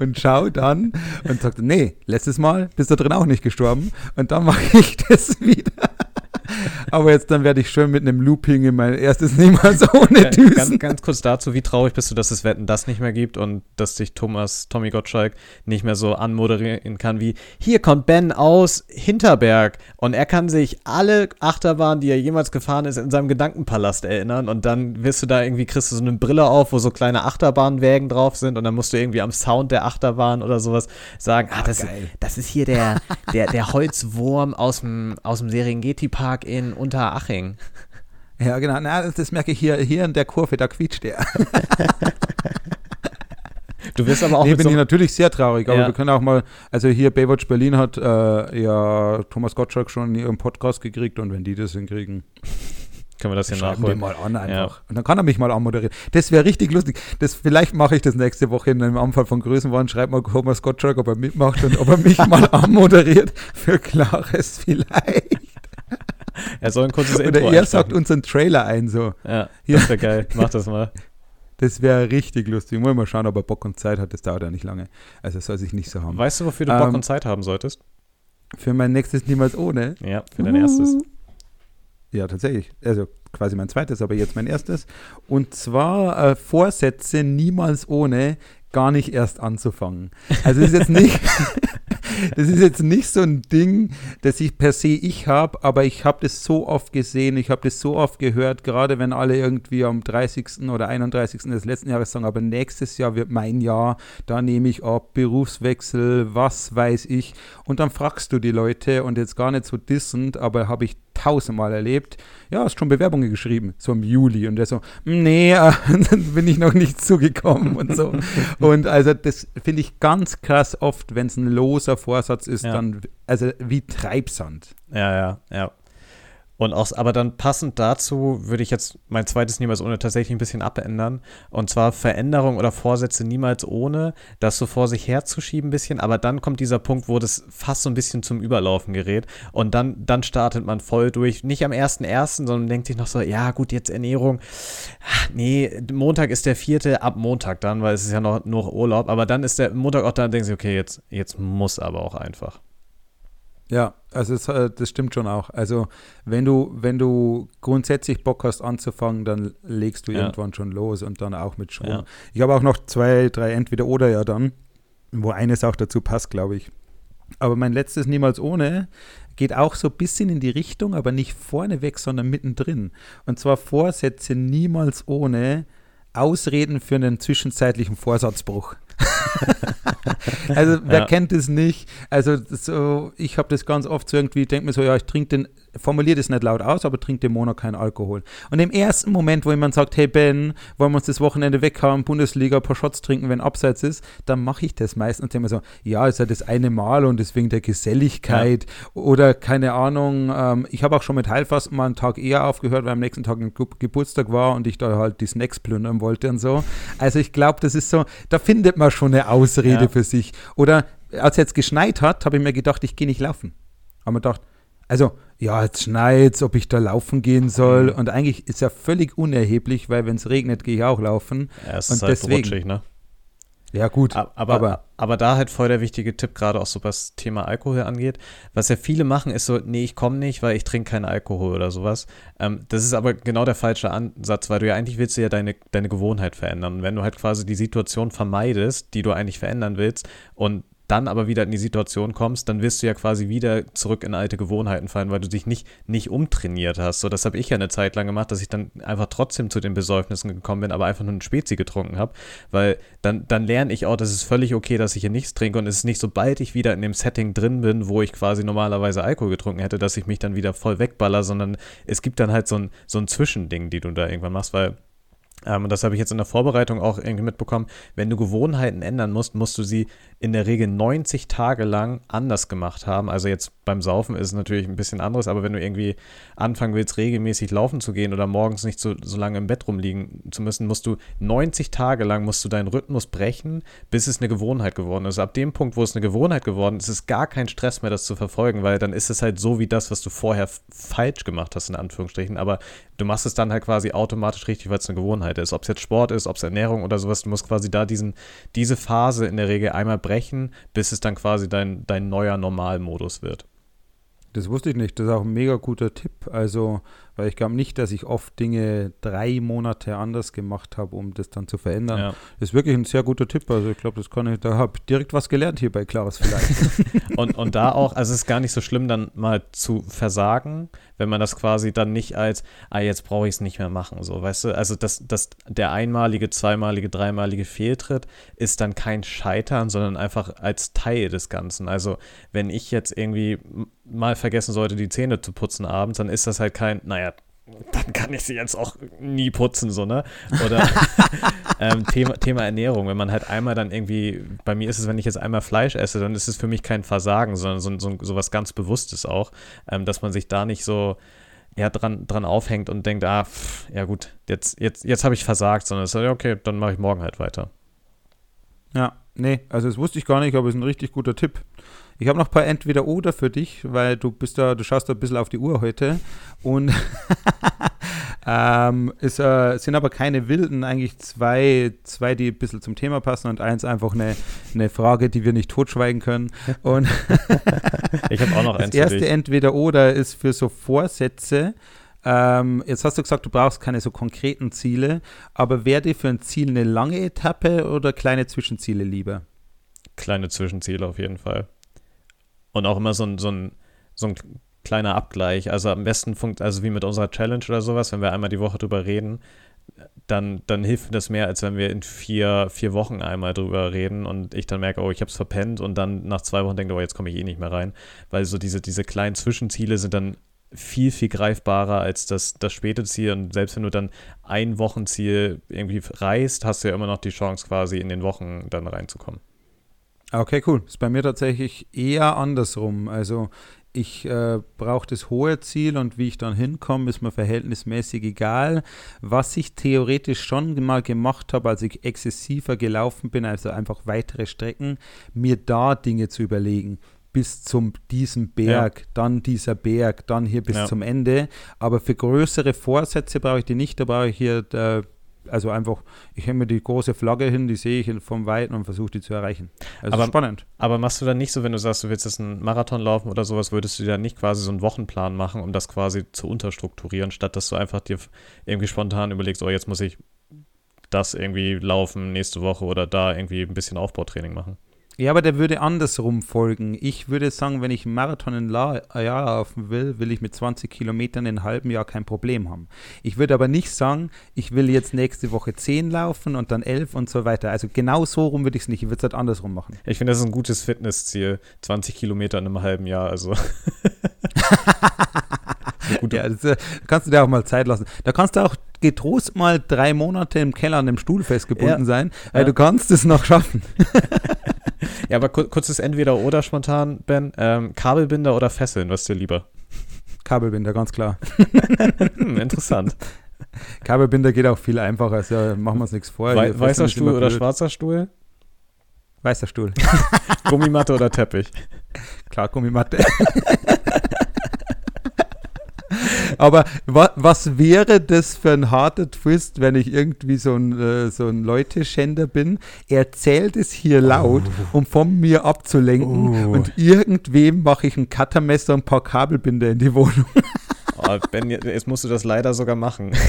und schau dann und sagt, nee, letztes Mal bist du drin auch nicht gestorben und dann mache ich das wieder. Aber jetzt dann werde ich schön mit einem Looping in mein erstes Niemals ohne Düsen. Ganz, ganz kurz dazu, wie traurig bist du, dass es Wetten das nicht mehr gibt und dass dich Thomas, Tommy Gottschalk nicht mehr so anmoderieren kann wie, hier kommt Ben aus Hinterberg. Und er kann sich alle Achterbahnen, die er jemals gefahren ist, in seinem Gedankenpalast erinnern. Und dann wirst du da irgendwie, kriegst du so eine Brille auf, wo so kleine Achterbahnwägen drauf sind. Und dann musst du irgendwie am Sound der Achterbahn oder sowas sagen, ah, das, das ist hier der, der, der Holzwurm aus dem, aus dem Serengeti-Park in Unteraching. Ja, genau. Na, das, das merke ich hier, hier in der Kurve, da quietscht der. Du wirst aber auch nee, bin so ich natürlich sehr traurig, aber Ja. wir können auch mal, also hier Baywatch Berlin hat äh, ja Thomas Gottschalk schon ihren Podcast gekriegt und wenn die das hinkriegen, können wir das hier wir nachholen. mal an einfach. Und dann kann er mich mal anmoderieren. Das wäre richtig lustig. Das, vielleicht mache ich das nächste Woche in einem Anfall von Größenwahn. Schreibt mal Thomas Gottschalk, ob er mitmacht und ob er mich mal anmoderiert für Klares vielleicht. Er soll ein kurzes Oder Intro er sagt einsprechen. unseren Trailer ein so. Ja, das wäre geil. Mach das mal. Das wäre richtig lustig. Muss mal schauen, ob er Bock und Zeit hat. Das dauert ja nicht lange. Also soll sich nicht so haben. Weißt du, wofür du Bock Ähm, und Zeit haben solltest? Für mein nächstes niemals ohne. Ja, für dein erstes. Ja, tatsächlich. Also quasi mein zweites, aber jetzt mein erstes. Und zwar äh, Vorsätze niemals ohne gar nicht erst anzufangen. Also das ist jetzt nicht, das ist jetzt nicht so ein Ding, das ich per se ich habe, aber ich habe das so oft gesehen, ich habe das so oft gehört, gerade wenn alle irgendwie am 30. oder 31. des letzten Jahres sagen, aber nächstes Jahr wird mein Jahr, da nehme ich ab, Berufswechsel, was weiß ich. Und dann fragst du die Leute und jetzt gar nicht so dissend, aber habe ich tausendmal erlebt, ja, hast schon Bewerbungen geschrieben, so im Juli. Und der so, nee, äh, dann bin ich noch nicht zugekommen und so. Und also das finde ich ganz krass oft, wenn es ein loser Vorsatz ist, Ja. dann, also wie Treibsand. Ja, ja, ja. Und auch, aber dann passend dazu würde ich jetzt mein zweites niemals ohne tatsächlich ein bisschen abändern. Und zwar Veränderung oder Vorsätze niemals ohne, das so vor sich herzuschieben ein bisschen. Aber dann kommt dieser Punkt, wo das fast so ein bisschen zum Überlaufen gerät. Und dann, dann startet man voll durch. Nicht am 1.1., sondern denkt sich noch so, ja gut, jetzt Ernährung. Nee, Montag ist der vierte, ab Montag dann, weil es ist ja noch nur Urlaub. Aber dann ist der Montag auch da, denkt sich, okay, jetzt, jetzt muss aber auch einfach. Ja, also es, äh, das stimmt schon auch. Also wenn du, wenn du grundsätzlich Bock hast anzufangen, dann legst du Ja. irgendwann schon los und dann auch mit Schwung. Ja. Ich habe auch noch zwei, drei entweder oder ja dann, wo eines auch dazu passt, glaube ich. Aber mein letztes Niemals ohne geht auch so ein bisschen in die Richtung, aber nicht vorneweg, sondern mittendrin. Und zwar Vorsätze niemals ohne Ausreden für einen zwischenzeitlichen Vorsatzbruch. also wer Ja. kennt es nicht? Also das so, ich habe das ganz oft so irgendwie, denke mir so, ja, ich trinke den, formuliere das nicht laut aus, aber trinke den Monat keinen Alkohol. Und im ersten Moment, wo jemand sagt, hey Ben, wollen wir uns das Wochenende weghauen, Bundesliga, ein paar Shots trinken, wenn abseits ist, dann mache ich das meistens und denke mir so, ja, ist ja das eine Mal und deswegen der Geselligkeit oder keine Ahnung, ähm, ich habe auch schon mit Heilfasten mal einen Tag eher aufgehört, weil am nächsten Tag ein Ge Geburtstag war und ich da halt die Snacks plündern wollte und so. Also ich glaube, das ist so, da findet man schon eine Ausrede Ja. Für sich. Oder als jetzt geschneit hat, habe ich mir gedacht, ich gehe nicht laufen. Haben wir gedacht, also, ja, jetzt schneit's, ob ich da laufen gehen soll. Und eigentlich ist ja völlig unerheblich, weil wenn es regnet, gehe ich auch laufen. Ja, es Und ist halt deswegen- rutschig, ne? Ja, gut. A- Aber, aber, da halt voll der wichtige Tipp, gerade auch so was Thema Alkohol angeht. Was ja viele machen, ist so, nee, ich komme nicht, weil ich trinke keinen Alkohol oder sowas. Ähm, das ist aber genau der falsche Ansatz, weil du ja eigentlich willst du ja deine, deine Gewohnheit verändern. Und wenn du halt quasi die Situation vermeidest, die du eigentlich verändern willst und dann aber wieder in die Situation kommst, dann wirst du ja quasi wieder zurück in alte Gewohnheiten fallen, weil du dich nicht, nicht umtrainiert hast. So, das habe ich ja eine Zeit lang gemacht, dass ich dann einfach trotzdem zu den Besäufnissen gekommen bin, aber einfach nur ein Spezi getrunken habe, weil dann, dann lerne ich auch, dass es völlig okay, dass ich hier nichts trinke und es ist nicht, sobald ich wieder in dem Setting drin bin, wo ich quasi normalerweise Alkohol getrunken hätte, dass ich mich dann wieder voll wegballer, sondern es gibt dann halt so ein, so ein Zwischending, die du da irgendwann machst, weil ähm, und das habe ich jetzt in der Vorbereitung auch irgendwie mitbekommen. Wenn du Gewohnheiten ändern musst, musst du sie in der Regel 90 Tage lang anders gemacht haben. Also jetzt beim Saufen ist es natürlich ein bisschen anderes, aber wenn du irgendwie anfangen willst, regelmäßig laufen zu gehen oder morgens nicht so, so lange im Bett rumliegen zu müssen, musst du 90 Tage lang musst du deinen Rhythmus brechen, bis es eine Gewohnheit geworden ist. Ab dem Punkt, wo es eine Gewohnheit geworden ist, ist es gar kein Stress mehr, das zu verfolgen, weil dann ist es halt so wie das, was du vorher falsch gemacht hast, in Anführungsstrichen. Aber du machst es dann halt quasi automatisch richtig, weil es eine Gewohnheit ist. Ob es jetzt Sport ist, ob es Ernährung oder sowas, du musst quasi da diesen, diese Phase in der Regel einmal brechen, bis es dann quasi dein, dein neuer Normalmodus wird. Das wusste ich nicht. Das ist auch ein mega guter Tipp. Also, weil ich glaube nicht, dass ich oft Dinge drei Monate anders gemacht habe, um das dann zu verändern. Ja. Das ist wirklich ein sehr guter Tipp. Also, ich glaube, das kann ich, da habe ich direkt was gelernt hier bei Klaus vielleicht. und, und da auch, also es ist gar nicht so schlimm, dann mal zu versagen, wenn man das quasi dann nicht als, ah, jetzt brauche ich es nicht mehr machen, so, weißt du? Also, das, das, der einmalige, zweimalige, dreimalige Fehltritt ist dann kein Scheitern, sondern einfach als Teil des Ganzen. Also, wenn ich jetzt irgendwie mal vergessen sollte, die Zähne zu putzen abends, dann ist das halt kein, naja, dann kann ich sie jetzt auch nie putzen, so, ne? Oder ähm, Thema, Thema Ernährung, wenn man halt einmal dann irgendwie, bei mir ist es, wenn ich jetzt einmal Fleisch esse, dann ist es für mich kein Versagen, sondern so, so, so was ganz Bewusstes auch, ähm, dass man sich da nicht so ja, dran, dran aufhängt und denkt, ah, pff, ja gut, jetzt, jetzt, jetzt habe ich versagt, sondern es ist, okay, dann mache ich morgen halt weiter. Ja, nee, also das wusste ich gar nicht, aber es ist ein richtig guter Tipp. Ich habe noch ein paar Entweder-Oder für dich, weil du bist da, du schaust da ein bisschen auf die Uhr heute. Und ähm, es äh, sind aber keine wilden, eigentlich zwei, zwei, die ein bisschen zum Thema passen und eins einfach eine, eine Frage, die wir nicht totschweigen können. Und ich habe auch noch eins. Das erste Entweder-Oder ist für so Vorsätze. Ähm, jetzt hast du gesagt, du brauchst keine so konkreten Ziele, aber wäre dir für ein Ziel eine lange Etappe oder kleine Zwischenziele lieber? Kleine Zwischenziele auf jeden Fall. Und auch immer so ein, so ein, so ein kleiner Abgleich. Also am besten funkt, also wie mit unserer Challenge oder sowas, wenn wir einmal die Woche drüber reden, dann, dann hilft mir das mehr, als wenn wir in vier, vier Wochen einmal drüber reden und ich dann merke, oh, ich habe es verpennt und dann nach zwei Wochen denke, oh, jetzt komme ich eh nicht mehr rein. Weil so diese, diese kleinen Zwischenziele sind dann viel, viel greifbarer als das, das späte Ziel. Und selbst wenn du dann ein Wochenziel irgendwie reißt, hast du ja immer noch die Chance, quasi in den Wochen dann reinzukommen. Okay, cool. Ist bei mir tatsächlich eher andersrum. Also ich äh, brauche das hohe Ziel und wie ich dann hinkomme, ist mir verhältnismäßig egal. Was ich theoretisch schon mal gemacht habe, als ich exzessiver gelaufen bin, also einfach weitere Strecken, mir da Dinge zu überlegen bis zum diesem Berg, ja. dann dieser Berg, dann hier bis ja. zum Ende. Aber für größere Vorsätze brauche ich die nicht. Da brauche ich hier äh, also einfach, ich hänge mir die große Flagge hin, die sehe ich vom Weiten und versuche die zu erreichen. Also aber, spannend. Aber machst du dann nicht so, wenn du sagst, du willst jetzt einen Marathon laufen oder sowas, würdest du dann nicht quasi so einen Wochenplan machen, um das quasi zu unterstrukturieren, statt dass du einfach dir irgendwie spontan überlegst, oh, jetzt muss ich das irgendwie laufen nächste Woche oder da irgendwie ein bisschen Aufbautraining machen? Ja, aber der würde andersrum folgen. Ich würde sagen, wenn ich einen Marathon in ein Jahr laufen will, will ich mit 20 Kilometern in einem halben Jahr kein Problem haben. Ich würde aber nicht sagen, ich will jetzt nächste Woche 10 laufen und dann 11 und so weiter. Also genau so rum würde ich es nicht. Ich würde es halt andersrum machen. Ich finde, das ist ein gutes Fitnessziel. 20 Kilometer in einem halben Jahr, also. ja, das, äh, kannst du dir auch mal Zeit lassen. Da kannst du auch getrost mal drei Monate im Keller an dem Stuhl festgebunden ja. sein, weil ja. du kannst es noch schaffen. Ja, aber kurzes Entweder-Oder spontan, Ben. Ähm, Kabelbinder oder Fesseln, was ist dir lieber? Kabelbinder, ganz klar. hm, interessant. Kabelbinder geht auch viel einfacher, also machen wir uns nichts vor. We weißer Stuhl oder schwarzer Stuhl? Weißer Stuhl. Gummimatte oder Teppich? Klar, Gummimatte. Aber wa was wäre das für ein harter Twist, wenn ich irgendwie so ein, äh, so ein Leuteschänder bin? Er zählt es hier laut, oh. um von mir abzulenken. Oh. Und irgendwem mache ich ein Cuttermesser und ein paar Kabelbinder in die Wohnung. Oh, ben, jetzt musst du das leider sogar machen.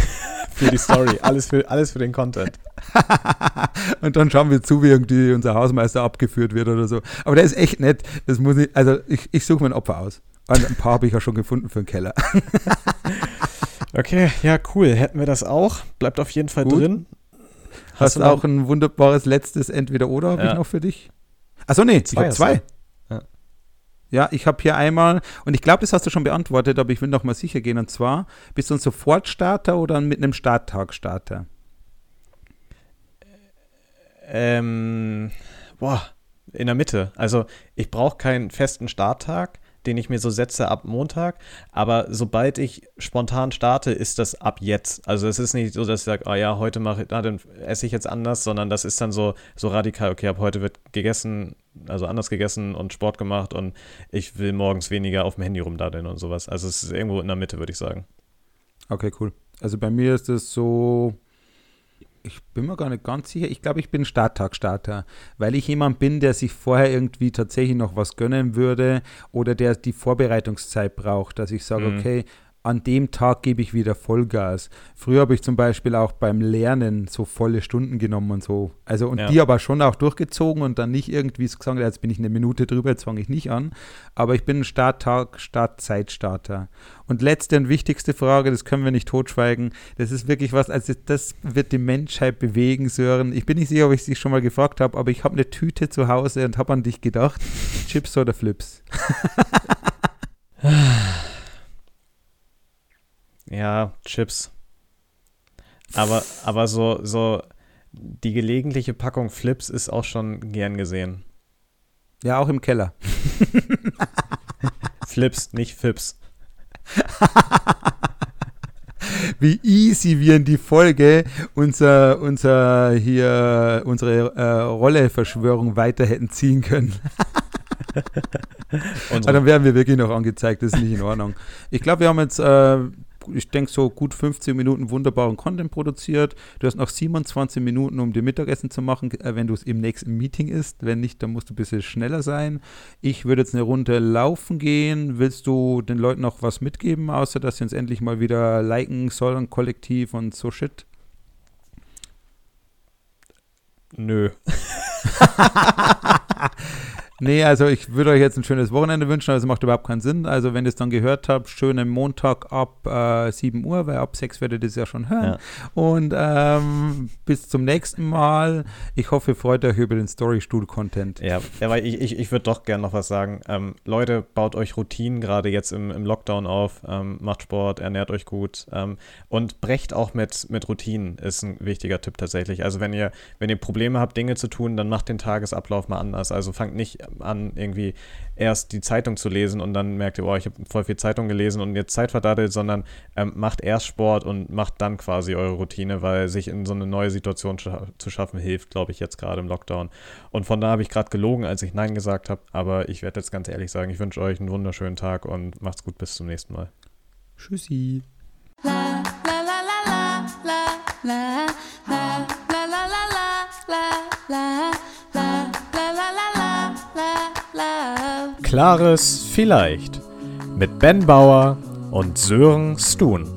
für die Story. Alles für, alles für den Content. und dann schauen wir zu, wie irgendwie unser Hausmeister abgeführt wird oder so. Aber der ist echt nett. Das muss ich, also ich, ich suche mir ein Opfer aus. Ein paar habe ich ja schon gefunden für den Keller. okay, ja, cool. Hätten wir das auch. Bleibt auf jeden Fall Gut. drin. Hast, Hast du auch ein wunderbares letztes Entweder-Oder habe ja. ich noch für dich? Achso, nee, zwei ich habe zwei. Ja. ja, ich habe hier einmal, und ich glaube, das hast du schon beantwortet, aber ich will noch mal sicher gehen. Und zwar, bist du ein Sofortstarter oder mit einem Starttag-Starter? Ähm, boah, in der Mitte. Also, ich brauche keinen festen Starttag den ich mir so setze ab Montag. Aber sobald ich spontan starte, ist das ab jetzt. Also es ist nicht so, dass ich sage, oh ja, heute mache na, dann esse ich jetzt anders, sondern das ist dann so, so radikal, okay, ab heute wird gegessen, also anders gegessen und Sport gemacht und ich will morgens weniger auf dem Handy rumdaddeln und sowas. Also es ist irgendwo in der Mitte, würde ich sagen. Okay, cool. Also bei mir ist es so, ich bin mir gar nicht ganz sicher. Ich glaube, ich bin Starttag-Starter, weil ich jemand bin, der sich vorher irgendwie tatsächlich noch was gönnen würde oder der die Vorbereitungszeit braucht, dass ich sage, mhm. okay, an dem Tag gebe ich wieder Vollgas. Früher habe ich zum Beispiel auch beim Lernen so volle Stunden genommen und so. Also und ja. die aber schon auch durchgezogen und dann nicht irgendwie gesagt, jetzt bin ich eine Minute drüber, jetzt fange ich nicht an. Aber ich bin ein Starttag, Startzeitstarter. Und letzte und wichtigste Frage, das können wir nicht totschweigen. Das ist wirklich was, also das wird die Menschheit bewegen, Sören. Ich bin nicht sicher, ob ich dich schon mal gefragt habe, aber ich habe eine Tüte zu Hause und habe an dich gedacht. Chips oder Flips? Ja, Chips. Aber, aber so, so die gelegentliche Packung Flips ist auch schon gern gesehen. Ja, auch im Keller. Flips, nicht Fips. Wie easy wir in die Folge unser, unser hier, unsere äh, Rolle-Verschwörung weiter hätten ziehen können. Und dann werden wir wirklich noch angezeigt, das ist nicht in Ordnung. Ich glaube, wir haben jetzt äh, ich denke, so gut 15 Minuten wunderbaren Content produziert. Du hast noch 27 Minuten, um dir Mittagessen zu machen, äh, wenn du es im nächsten Meeting isst. Wenn nicht, dann musst du ein bisschen schneller sein. Ich würde jetzt eine Runde laufen gehen. Willst du den Leuten noch was mitgeben, außer dass sie uns endlich mal wieder liken sollen, kollektiv und so shit? Nö. Nee, also ich würde euch jetzt ein schönes Wochenende wünschen, also macht überhaupt keinen Sinn. Also wenn ihr es dann gehört habt, schönen Montag ab äh, 7 Uhr, weil ab 6 werdet ihr es ja schon hören. Ja. Und ähm, bis zum nächsten Mal. Ich hoffe, ihr freut euch über den Story-Stuhl-Content. Ja, ja, weil ich, ich, ich würde doch gerne noch was sagen. Ähm, Leute, baut euch Routinen gerade jetzt im, im Lockdown auf, ähm, macht Sport, ernährt euch gut ähm, und brecht auch mit, mit Routinen, ist ein wichtiger Tipp tatsächlich. Also wenn ihr, wenn ihr Probleme habt, Dinge zu tun, dann macht den Tagesablauf mal anders. Also fangt nicht an, irgendwie erst die Zeitung zu lesen und dann merkt ihr, oh, ich habe voll viel Zeitung gelesen und jetzt Zeit verdattelt, sondern ähm, macht erst Sport und macht dann quasi eure Routine, weil sich in so eine neue Situation scha zu schaffen hilft, glaube ich, jetzt gerade im Lockdown. Und von da habe ich gerade gelogen, als ich Nein gesagt habe, aber ich werde jetzt ganz ehrlich sagen, ich wünsche euch einen wunderschönen Tag und macht's gut bis zum nächsten Mal. Tschüssi. La, la, la, la, la, la, la, la, la, la, la, la, la, la, la, la, Klares Vielleicht mit Ben Bauer und Sören Stun.